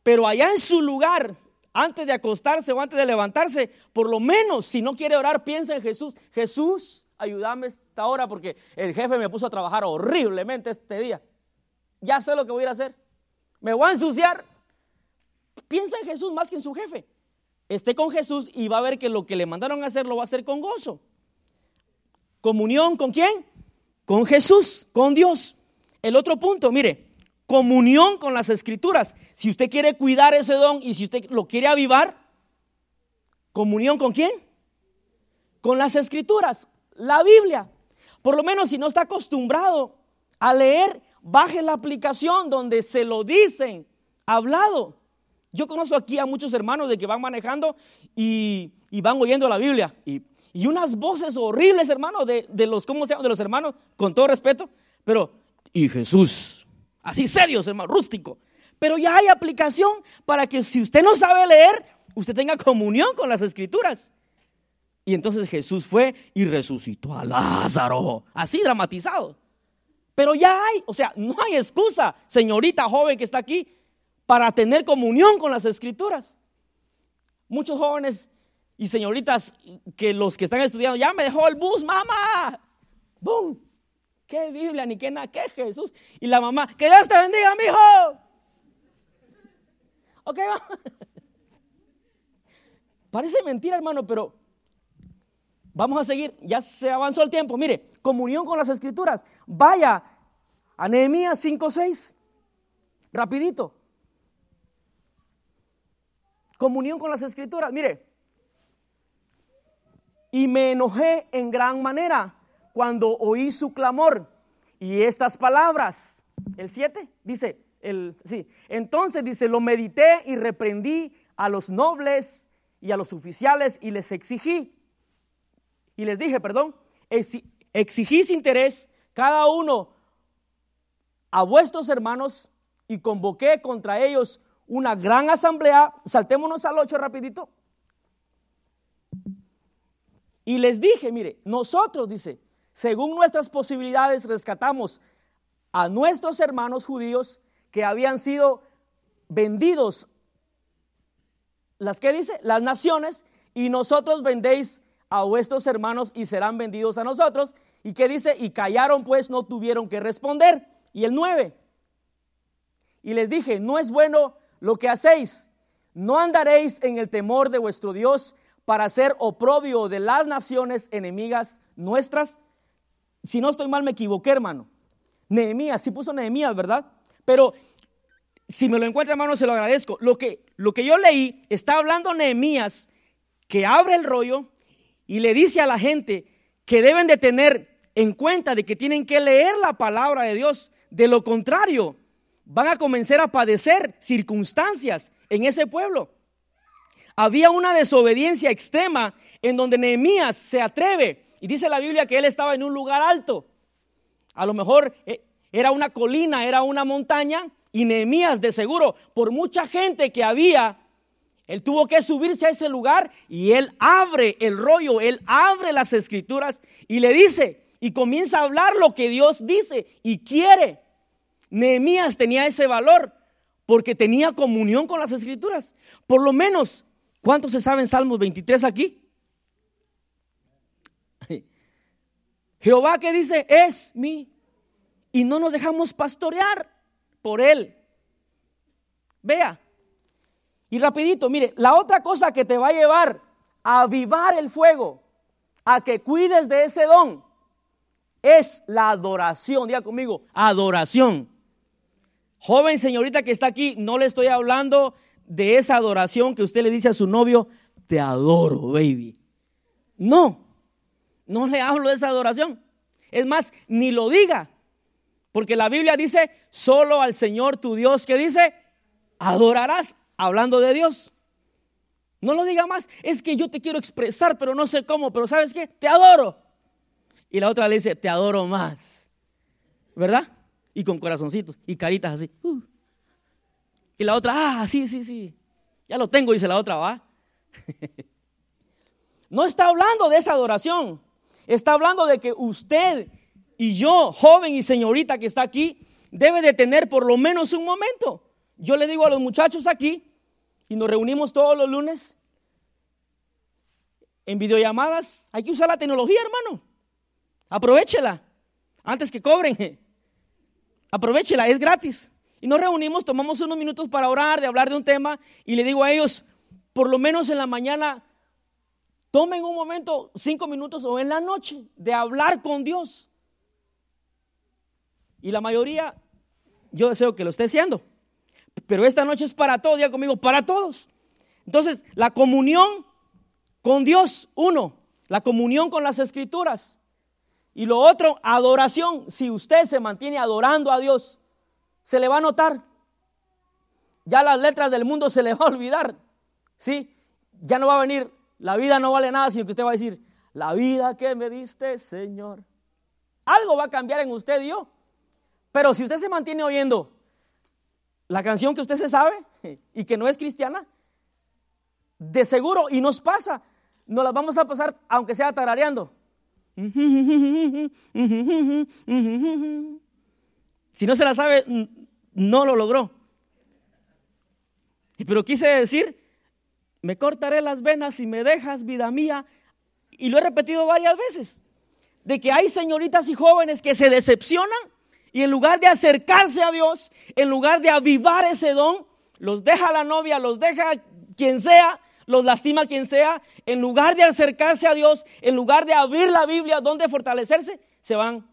pero allá en su lugar, antes de acostarse o antes de levantarse, por lo menos si no quiere orar, piensa en Jesús. Jesús, ayúdame esta hora porque el jefe me puso a trabajar horriblemente este día. Ya sé lo que voy a ir a hacer. Me voy a ensuciar. Piensa en Jesús más que en su jefe. Esté con Jesús y va a ver que lo que le mandaron a hacer lo va a hacer con gozo. Comunión con quién? Con Jesús, con Dios. El otro punto, mire, comunión con las escrituras. Si usted quiere cuidar ese don y si usted lo quiere avivar, comunión con quién? Con las escrituras, la Biblia. Por lo menos si no está acostumbrado a leer, baje la aplicación donde se lo dicen, hablado. Yo conozco aquí a muchos hermanos de que van manejando y, van oyendo la Biblia. Y, unas voces horribles, hermanos, de, de, los, ¿cómo se llama? De los hermanos, con todo respeto. Pero y Jesús. Así serios, hermano, rústico. Pero ya hay aplicación para que si usted no sabe leer, usted tenga comunión con las escrituras. Y entonces Jesús fue y resucitó a Lázaro. Así dramatizado. Pero ya hay, o sea, no hay excusa, señorita joven que está aquí, para tener comunión con las escrituras. Muchos jóvenes y señoritas que los que están estudiando, ya me dejó el bus, mamá. ¡Bum! ¿Qué Biblia ni qué nada? ¿Qué Jesús? Y la mamá, que Dios te bendiga, mi hijo. Ok, vamos. *laughs* Parece mentira, hermano, pero vamos a seguir. Ya se avanzó el tiempo. Mire, comunión con las escrituras. Vaya a Nehemías 5:6. Rapidito. Comunión con las escrituras. Mire. Y me enojé en gran manera cuando oí su clamor y estas palabras. El 7 dice, el, sí, entonces dice, lo medité y reprendí a los nobles y a los oficiales y les exigí. Y les dije, perdón, exigís interés cada uno a vuestros hermanos y convoqué contra ellos una gran asamblea. Saltémonos al 8 rapidito. Y les dije, mire, nosotros, dice, según nuestras posibilidades, rescatamos a nuestros hermanos judíos que habían sido vendidos, las que dice, las naciones, y nosotros vendéis a vuestros hermanos y serán vendidos a nosotros. ¿Y qué dice? Y callaron pues, no tuvieron que responder. Y el 9. Y les dije, no es bueno lo que hacéis. No andaréis en el temor de vuestro Dios para ser oprobio de las naciones enemigas nuestras si no estoy mal, me equivoqué, hermano. Nehemías, sí puso Nehemías, ¿verdad? Pero si me lo encuentra, hermano, se lo agradezco. Lo que, lo que yo leí, está hablando Nehemías, que abre el rollo y le dice a la gente que deben de tener en cuenta de que tienen que leer la palabra de Dios. De lo contrario, van a comenzar a padecer circunstancias en ese pueblo. Había una desobediencia extrema en donde Nehemías se atreve y dice la Biblia que él estaba en un lugar alto. A lo mejor eh, era una colina, era una montaña. Y Nehemías, de seguro, por mucha gente que había, él tuvo que subirse a ese lugar y él abre el rollo, él abre las escrituras y le dice, y comienza a hablar lo que Dios dice y quiere. Nehemías tenía ese valor porque tenía comunión con las escrituras. Por lo menos, ¿cuántos se saben Salmos 23 aquí? Jehová que dice, es mi. Y no nos dejamos pastorear por él. Vea. Y rapidito, mire, la otra cosa que te va a llevar a avivar el fuego a que cuides de ese don es la adoración. Diga conmigo, adoración. Joven señorita que está aquí, no le estoy hablando de esa adoración que usted le dice a su novio, te adoro, baby. No, no le hablo de esa adoración. Es más, ni lo diga. Porque la Biblia dice, solo al Señor tu Dios que dice, adorarás hablando de Dios. No lo diga más, es que yo te quiero expresar, pero no sé cómo, pero ¿sabes qué? Te adoro. Y la otra le dice, te adoro más. ¿Verdad? Y con corazoncitos y caritas así. Uh. Y la otra, ah, sí, sí, sí. Ya lo tengo, dice la otra, va. *laughs* no está hablando de esa adoración. Está hablando de que usted y yo, joven y señorita que está aquí, debe de tener por lo menos un momento. Yo le digo a los muchachos aquí, y nos reunimos todos los lunes en videollamadas, hay que usar la tecnología, hermano. Aprovechela antes que cobren. Aprovechela, es gratis. Y nos reunimos, tomamos unos minutos para orar, de hablar de un tema, y le digo a ellos, por lo menos en la mañana, tomen un momento, cinco minutos o en la noche, de hablar con Dios. Y la mayoría, yo deseo que lo esté haciendo. Pero esta noche es para todos, ya conmigo, para todos. Entonces, la comunión con Dios, uno, la comunión con las escrituras. Y lo otro, adoración. Si usted se mantiene adorando a Dios, se le va a notar. Ya las letras del mundo se le va a olvidar. ¿Sí? Ya no va a venir, la vida no vale nada, sino que usted va a decir, la vida que me diste, Señor. Algo va a cambiar en usted y yo. Pero si usted se mantiene oyendo la canción que usted se sabe *laughs* y que no es cristiana, de seguro, y nos pasa, nos la vamos a pasar aunque sea tarareando. *laughs* Si no se la sabe, no lo logró. Pero quise decir, me cortaré las venas y me dejas, vida mía. Y lo he repetido varias veces, de que hay señoritas y jóvenes que se decepcionan y en lugar de acercarse a Dios, en lugar de avivar ese don, los deja la novia, los deja quien sea, los lastima quien sea, en lugar de acercarse a Dios, en lugar de abrir la Biblia, donde fortalecerse, se van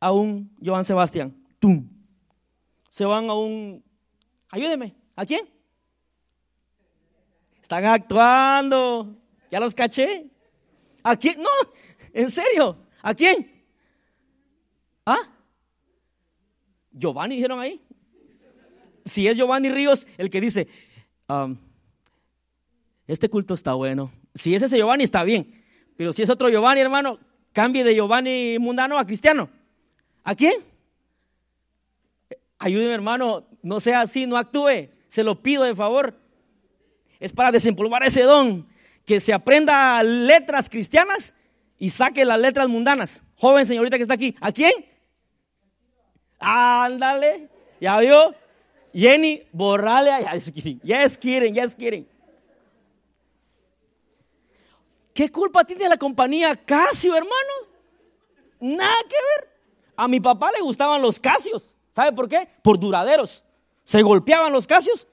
a un Joan Sebastián. ¡Tum! Se van a un... Ayúdeme, ¿a quién? Están actuando. Ya los caché. ¿A quién? No, en serio. ¿A quién? ¿Ah? Giovanni dijeron ahí. Si es Giovanni Ríos el que dice, este culto está bueno. Si es ese Giovanni está bien. Pero si es otro Giovanni, hermano, cambie de Giovanni mundano a cristiano. ¿A quién? Ayúdeme, hermano, no sea así, no actúe. Se lo pido de favor. Es para desempolvar ese don. Que se aprenda letras cristianas y saque las letras mundanas. Joven señorita que está aquí. ¿A quién? Ándale, ¿ya vio? Jenny, borrale yes kidding, yes kidding, yes kidding. ¿Qué culpa tiene la compañía Casio, hermanos? Nada que ver. A mi papá le gustaban los Casios. ¿Sabe por qué? Por duraderos. Se golpeaban los Casios.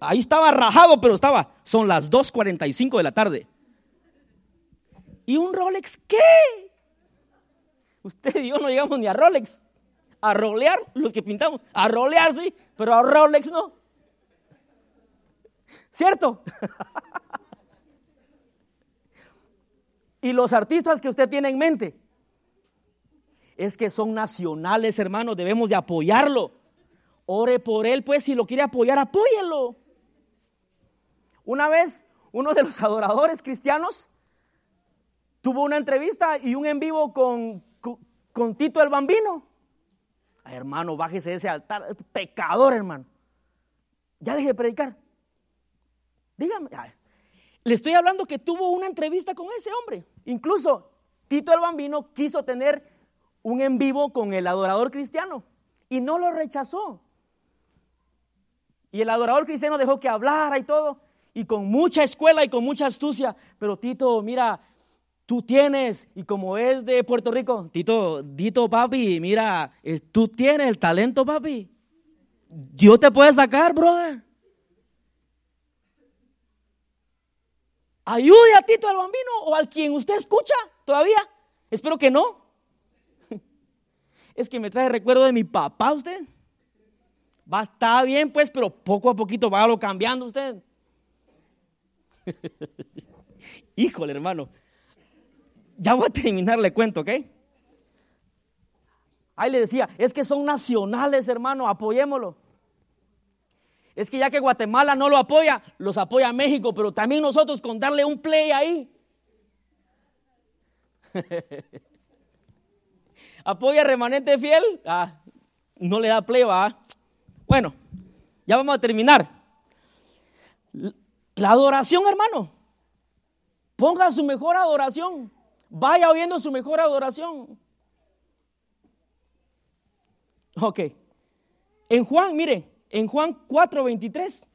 Ahí estaba rajado, pero estaba. Son las 2.45 de la tarde. ¿Y un Rolex qué? Usted y yo no llegamos ni a Rolex a rolear los que pintamos. A rolear, sí, pero a Rolex no. ¿Cierto? *laughs* y los artistas que usted tiene en mente, es que son nacionales, hermanos, debemos de apoyarlo. Ore por él, pues, si lo quiere apoyar, apóyelo. Una vez, uno de los *laughs* adoradores cristianos tuvo una entrevista y un en vivo con, con Tito el Bambino hermano, bájese de ese altar. Pecador, hermano. Ya deje de predicar. Dígame. Le estoy hablando que tuvo una entrevista con ese hombre. Incluso Tito el Bambino quiso tener un en vivo con el adorador cristiano y no lo rechazó. Y el adorador cristiano dejó que hablara y todo, y con mucha escuela y con mucha astucia. Pero Tito, mira, tú tienes, y como es de Puerto Rico, Tito, Dito, papi, mira, tú tienes el talento, papi. Dios te puede sacar, brother. ayude a Tito el Bambino o al quien usted escucha todavía. Espero que no. *laughs* Es que me trae recuerdo de mi papá usted. Va, está bien pues, pero poco a poquito va lo cambiando usted. *laughs* Híjole, hermano. Ya voy a terminar, le cuento, ¿ok? Ahí le decía, es que son nacionales, hermano, apoyémoslo. Es que ya que Guatemala no lo apoya, los apoya México, pero también nosotros con darle un play ahí. *laughs* apoya remanente fiel, ah, no le da play, va. Bueno, ya vamos a terminar. La adoración, hermano. Ponga su mejor adoración. Vaya oyendo su mejor adoración. Ok. En Juan, mire, en Juan 4:23.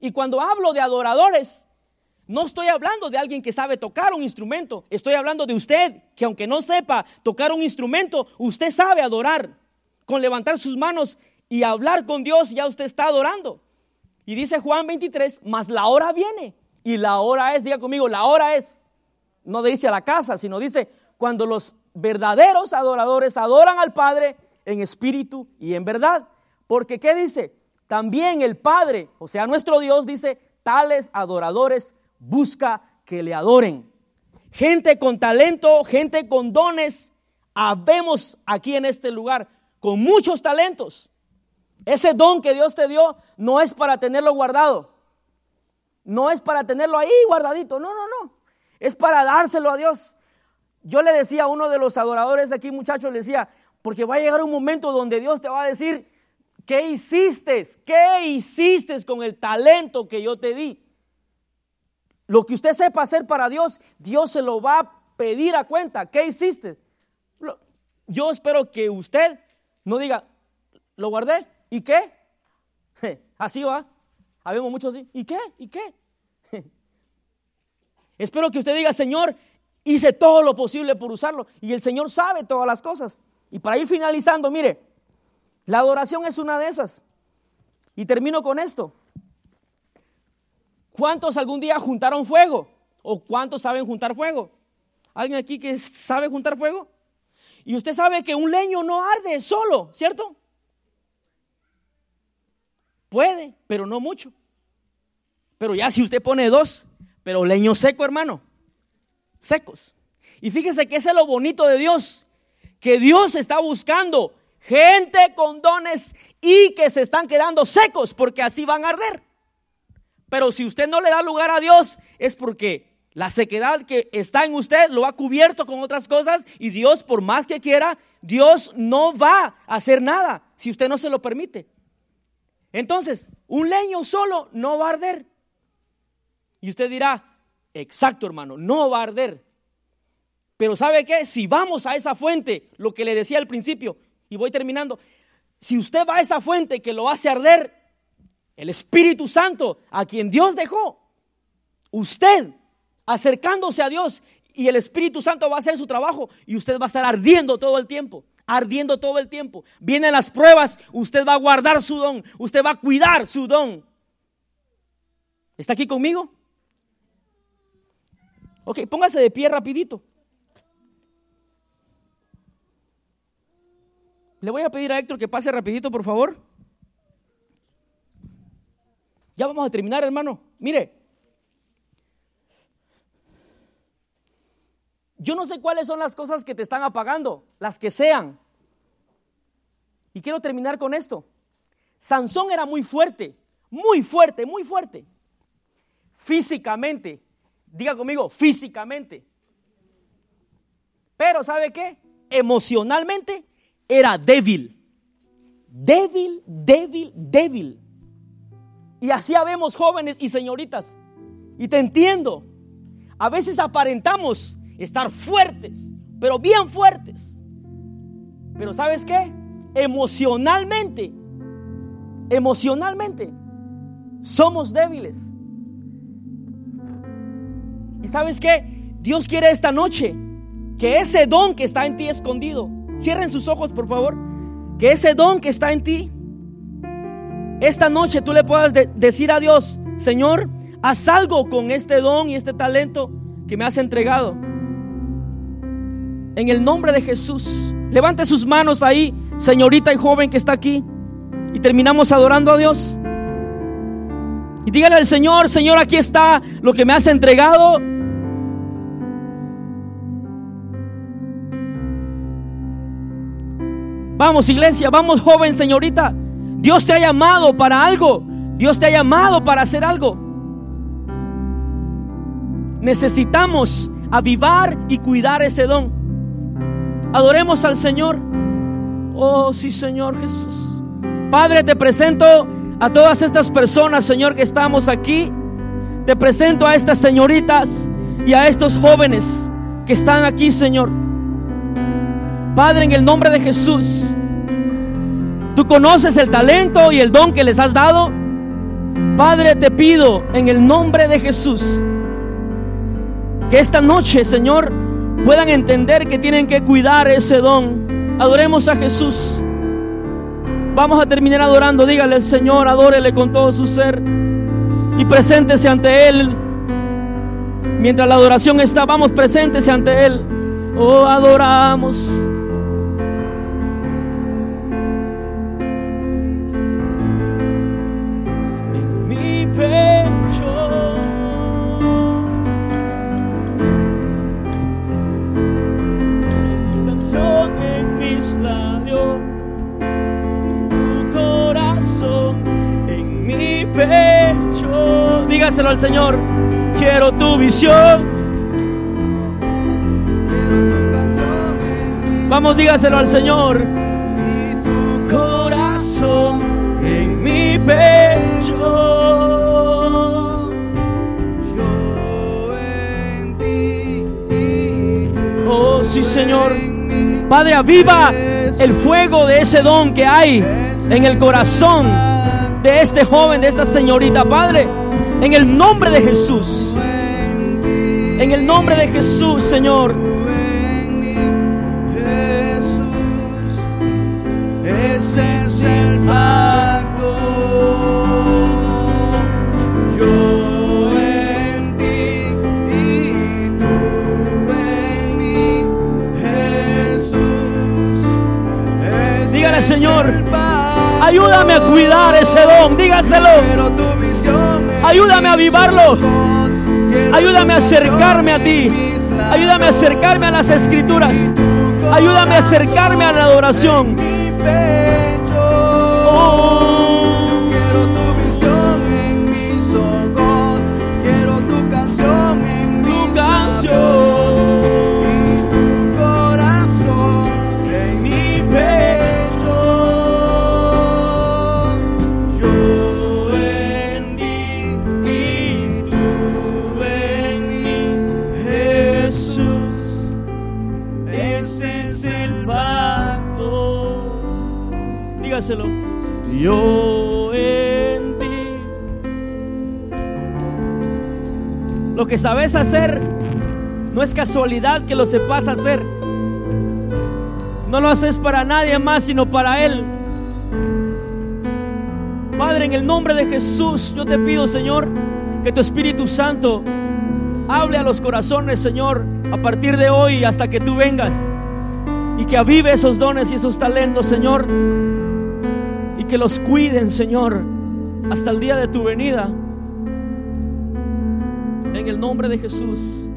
Y cuando hablo de adoradores, no estoy hablando de alguien que sabe tocar un instrumento, estoy hablando de usted, que aunque no sepa tocar un instrumento, usted sabe adorar. Con levantar sus manos y hablar con Dios, ya usted está adorando. Y dice Juan 23, mas la hora viene. Y la hora es, diga conmigo, la hora es. No dice a la casa, sino dice cuando los verdaderos adoradores adoran al Padre en espíritu y en verdad. Porque ¿qué dice? También el Padre, o sea, nuestro Dios dice, tales adoradores busca que le adoren. Gente con talento, gente con dones, habemos aquí en este lugar con muchos talentos. Ese don que Dios te dio no es para tenerlo guardado. No es para tenerlo ahí guardadito. No, no, no. Es para dárselo a Dios. Yo le decía a uno de los adoradores aquí, muchachos, le decía, porque va a llegar un momento donde Dios te va a decir, ¿qué hiciste? ¿Qué hiciste con el talento que yo te di? Lo que usted sepa hacer para Dios, Dios se lo va a pedir a cuenta. ¿Qué hiciste? Yo espero que usted no diga, lo guardé, ¿y qué? *laughs* Así va. Habemos muchos así, ¿y qué? ¿Y qué? *laughs* espero que usted diga, Señor, hice todo lo posible por usarlo. Y el Señor sabe todas las cosas. Y para ir finalizando, mire, la adoración es una de esas. Y termino con esto. ¿Cuántos algún día juntaron fuego? ¿O cuántos saben juntar fuego? ¿Alguien aquí que sabe juntar fuego? Y usted sabe que un leño no arde solo, ¿cierto? Puede, pero no mucho. Pero ya si usted pone dos, pero leño seco, hermano, secos. Y fíjese que ese es lo bonito de Dios, que Dios está buscando gente con dones y que se están quedando secos porque así van a arder. Pero si usted no le da lugar a Dios es porque la sequedad que está en usted lo ha cubierto con otras cosas y Dios, por más que quiera, Dios no va a hacer nada si usted no se lo permite. Entonces, un leño solo no va a arder. Y usted dirá, exacto hermano, no va a arder. Pero ¿sabe qué? Si vamos a esa fuente, lo que le decía al principio, y voy terminando, si usted va a esa fuente que lo hace arder, el Espíritu Santo, a quien Dios dejó, usted acercándose a Dios y el Espíritu Santo va a hacer su trabajo y usted va a estar ardiendo todo el tiempo, ardiendo todo el tiempo. Vienen las pruebas, usted va a guardar su don, usted va a cuidar su don. ¿Está aquí conmigo? Ok, póngase de pie rapidito. Le voy a pedir a Héctor que pase rapidito, por favor. Ya vamos a terminar, hermano. Mire, yo no sé cuáles son las cosas que te están apagando, las que sean. Y quiero terminar con esto. Sansón era muy fuerte, muy fuerte, muy fuerte. Físicamente. Diga conmigo, físicamente. Pero ¿sabe qué? Emocionalmente era débil. Débil, débil, débil. Y así habemos jóvenes y señoritas. Y te entiendo. A veces aparentamos estar fuertes, pero bien fuertes. Pero ¿sabes qué? Emocionalmente, emocionalmente, somos débiles. ¿Y sabes qué? Dios quiere esta noche que ese don que está en ti escondido, Cierren sus ojos, por favor. Que ese don que está en ti, esta noche tú le puedas de- decir a Dios, Señor, haz algo con este don y este talento que me has entregado. En el nombre de Jesús, levante sus manos ahí, señorita y joven que está aquí, y terminamos adorando a Dios. Y dígale al Señor, Señor, aquí está lo que me has entregado. Vamos, iglesia, vamos, joven, señorita. Dios te ha llamado para algo. Dios te ha llamado para hacer algo. Necesitamos avivar y cuidar ese don. Adoremos al Señor. Oh, sí, Señor Jesús. Padre, te presento a todas estas personas, Señor, que estamos aquí. Te presento a estas señoritas y a estos jóvenes que están aquí, Señor. Padre, en el nombre de Jesús, tú conoces el talento y el don que les has dado. Padre, te pido en el nombre de Jesús que esta noche, Señor, puedan entender que tienen que cuidar ese don. Adoremos a Jesús. Vamos a terminar adorando. Dígale al Señor, adórele con todo su ser y preséntese ante Él. Mientras la adoración está, vamos, preséntese ante Él. Oh, adoramos. Al Señor. Quiero tu visión. Vamos, dígaselo al Señor. Y tu corazón en mi pecho. Yo en ti y tú Oh, sí, Señor. Padre, aviva el fuego de ese don que hay en el corazón de este joven, de esta señorita. Padre, en el nombre de Jesús. En el nombre de Jesús, Señor. Ese es el pacto. Yo en ti y tú en mí, Jesús. Dígale, Señor. Ayúdame a cuidar ese don. Dígaselo. Ayúdame a avivarlo. Ayúdame a acercarme a ti. Ayúdame a acercarme a las escrituras. Tu Ayúdame a acercarme a la adoración. En ti. Lo que sabes hacer no es casualidad que lo sepas hacer. No lo haces para nadie más, sino para Él. Padre, en el nombre de Jesús, yo te pido, Señor, que tu Espíritu Santo hable a los corazones, Señor, a partir de hoy hasta que tú vengas. Y que avive esos dones y esos talentos, Señor. Que los cuiden, Señor, hasta el día de tu venida. En el nombre de Jesús.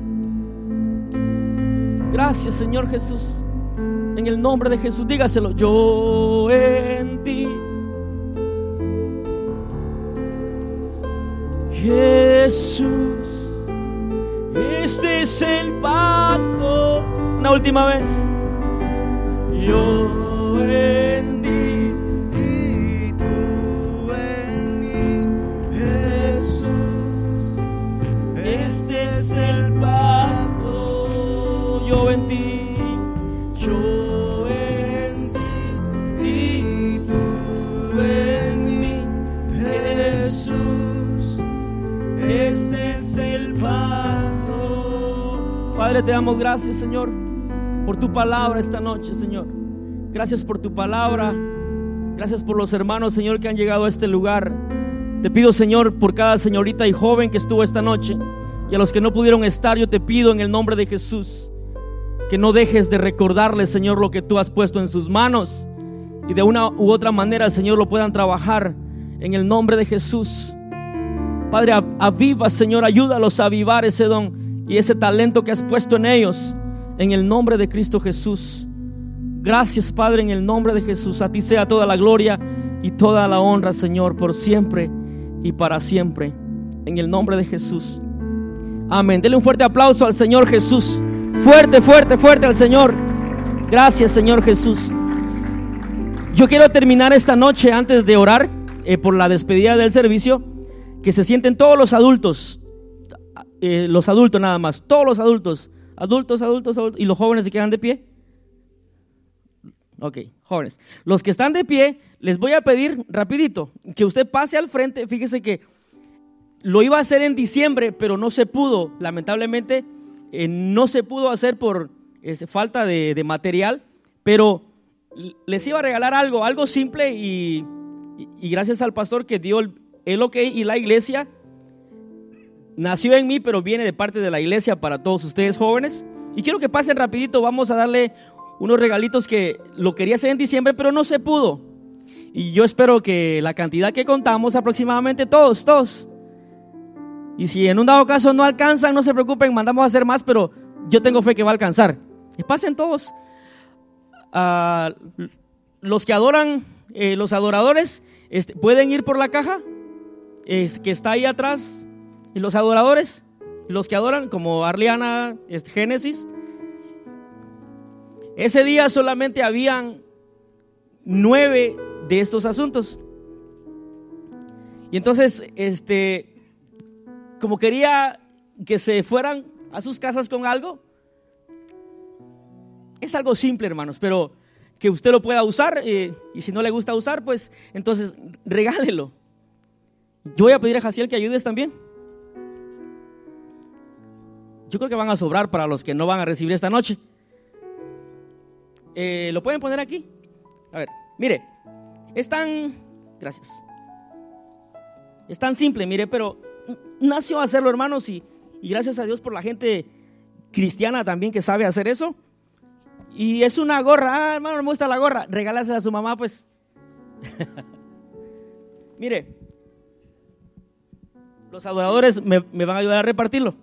Gracias, Señor Jesús. En el nombre de Jesús, dígaselo. Yo en ti. Jesús. Este es el pacto. Una última vez. Yo en Te damos gracias, Señor, por tu palabra esta noche, Señor. Gracias por tu palabra. Gracias por los hermanos, Señor, que han llegado a este lugar. Te pido, Señor, por cada señorita y joven que estuvo esta noche y a los que no pudieron estar, yo te pido en el nombre de Jesús que no dejes de recordarles, Señor, lo que tú has puesto en sus manos y de una u otra manera, Señor, lo puedan trabajar en el nombre de Jesús. Padre, aviva, Señor, ayúdalos a avivar ese don y ese talento que has puesto en ellos en el nombre de Cristo Jesús. Gracias, Padre, en el nombre de Jesús. A ti sea toda la gloria y toda la honra, Señor, por siempre y para siempre. En el nombre de Jesús. Amén. Dele un fuerte aplauso al Señor Jesús. Fuerte, fuerte, fuerte al Señor. Gracias, Señor Jesús. Yo quiero terminar esta noche antes de orar eh, por la despedida del servicio. Que se sienten todos los adultos. Eh, los adultos nada más. Todos los adultos. Adultos, adultos, adultos. Y los jóvenes se quedan de pie. Ok, jóvenes. Los que están de pie, les voy a pedir rapidito que usted pase al frente. Fíjese que lo iba a hacer en diciembre, pero no se pudo. Lamentablemente, eh, no se pudo hacer por falta de, material. Pero les iba a regalar algo, algo simple y, gracias al pastor que dio el, el ok y la iglesia nació en mí, pero viene de parte de la iglesia para todos ustedes jóvenes. Y quiero que pasen rapidito, vamos a darle unos regalitos que lo quería hacer en diciembre, pero no se pudo. Y yo espero que la cantidad que contamos, aproximadamente todos, todos, y si en un dado caso no alcanzan, no se preocupen, mandamos a hacer más, pero yo tengo fe que va a alcanzar. Y pasen todos. Ah, los que adoran, eh, los adoradores, este, pueden ir por la caja que está ahí atrás. Y los adoradores, los que adoran, como Arliana, este, Génesis. Ese día solamente habían nueve de estos asuntos. Y entonces, este, como quería que se fueran a sus casas con algo, es algo simple, hermanos, pero que usted lo pueda usar eh, y si no le gusta usar, pues entonces regálelo. Yo voy a pedir a Jaciel que ayudes también. Yo creo que van a sobrar para los que no van a recibir esta noche. Eh, ¿Lo pueden poner aquí? A ver, mire, es tan... Gracias. Es tan simple, mire, pero nació a hacerlo, hermanos, y, gracias a Dios por la gente cristiana también que sabe hacer eso. Y es una gorra, ah, hermano, me gusta la gorra, regálasela a su mamá, pues. *laughs* Mire, los adoradores me, van a ayudar a repartirlo.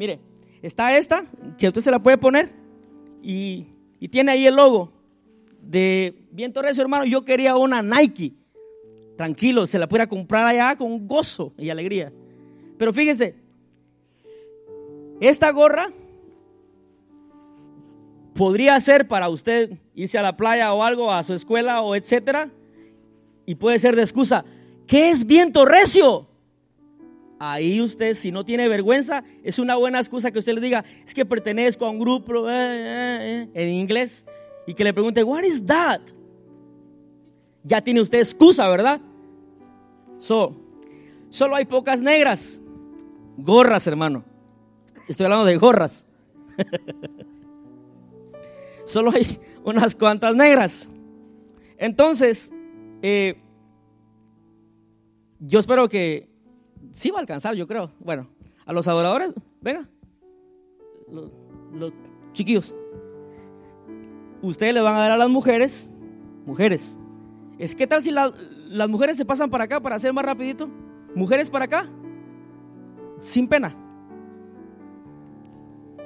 Mire, está esta, que usted se la puede poner, y, y tiene ahí el logo de Viento Recio, hermano. Yo quería una Nike tranquilo, se la pudiera comprar allá con gozo y alegría. Pero fíjese, esta gorra podría ser para usted irse a la playa o algo, a su escuela o etcétera, y puede ser de excusa. ¿Qué es viento recio? Ahí usted, si no tiene vergüenza, es una buena excusa que usted le diga, es que pertenezco a un grupo eh, eh, eh", en inglés y que le pregunte, what is that? Ya tiene usted excusa, ¿verdad? So, solo hay pocas negras. Gorras, hermano. Estoy hablando de gorras. *laughs* solo hay unas cuantas negras. Entonces, yo espero que sí va a alcanzar, yo creo. Bueno, a los adoradores, venga. Los, los chiquillos. Ustedes le van a dar a las mujeres, mujeres. Es que tal si la, las mujeres se pasan para acá para hacer más rapidito. Mujeres para acá, sin pena.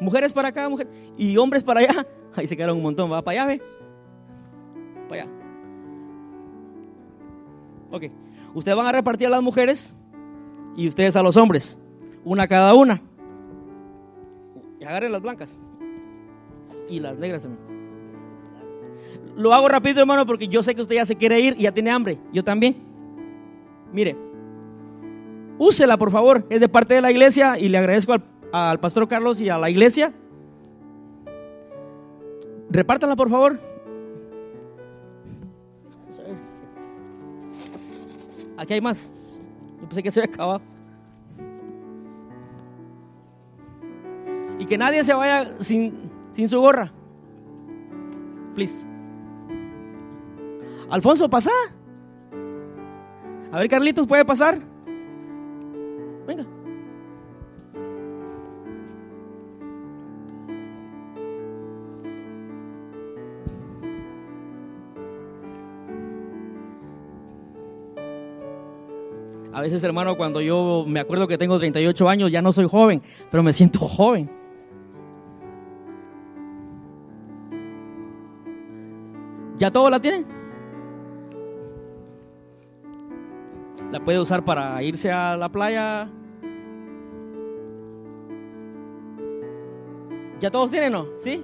Mujeres para acá, mujer, y hombres para allá. *laughs* Ahí se quedaron un montón, va para allá, ve. Para allá. Ok. Ustedes van a repartir a las mujeres y ustedes a los hombres. Una cada una. Y agarren las blancas. Y las negras también. Lo hago rápido, hermano, porque yo sé que usted ya se quiere ir y ya tiene hambre. Yo también. Mire, úsela, por favor. Es de parte de la iglesia y le agradezco al, pastor Carlos y a la iglesia. Repártanla, por favor. Aquí hay más. Yo pensé que se había acabado. Y que nadie se vaya sin, sin su gorra. Please. Alfonso, pasa. A ver, Carlitos, ¿puede pasar? Veces, hermano, cuando yo me acuerdo que tengo 38 años, ya no soy joven, pero me siento joven. ¿Ya todo la tienen? La puede usar para irse a la playa. ¿Ya todos tienen, no? ¿Sí?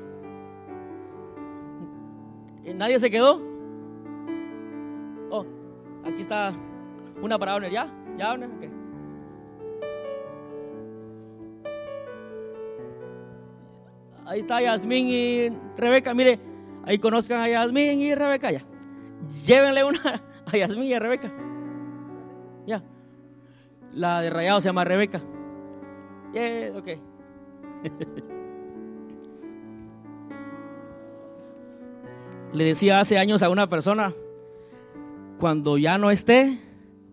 ¿Nadie se quedó? Oh, aquí está una para Abner, ¿ya? ¿Ya, Abner? Ok. Ahí está Yasmín y Rebeca. Mire, ahí conozcan a Yasmín y Rebeca ya. Llévenle una a Yasmín y a Rebeca. Ya. La de Rayado se llama Rebeca. Yeah, ok. *laughs* Le decía hace años a una persona, cuando ya no esté,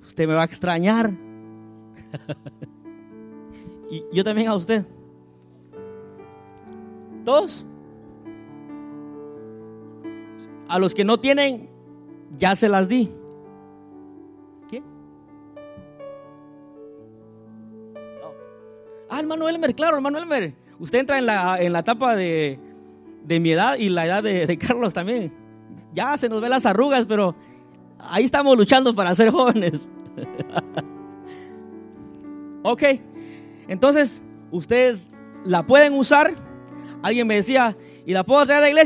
usted me va a extrañar. *laughs* y yo también a usted. Todos. A los que no tienen, ya se las di. ¿Qué? Ah, hermano Elmer, claro, hermano Elmer. Usted entra en la, en la etapa de, de mi edad y la edad de, de Carlos también. Ya se nos ven las arrugas, pero ahí estamos luchando para ser jóvenes. *laughs* ok, entonces ustedes la pueden usar. Alguien me decía, ¿y la puedo traer a la iglesia?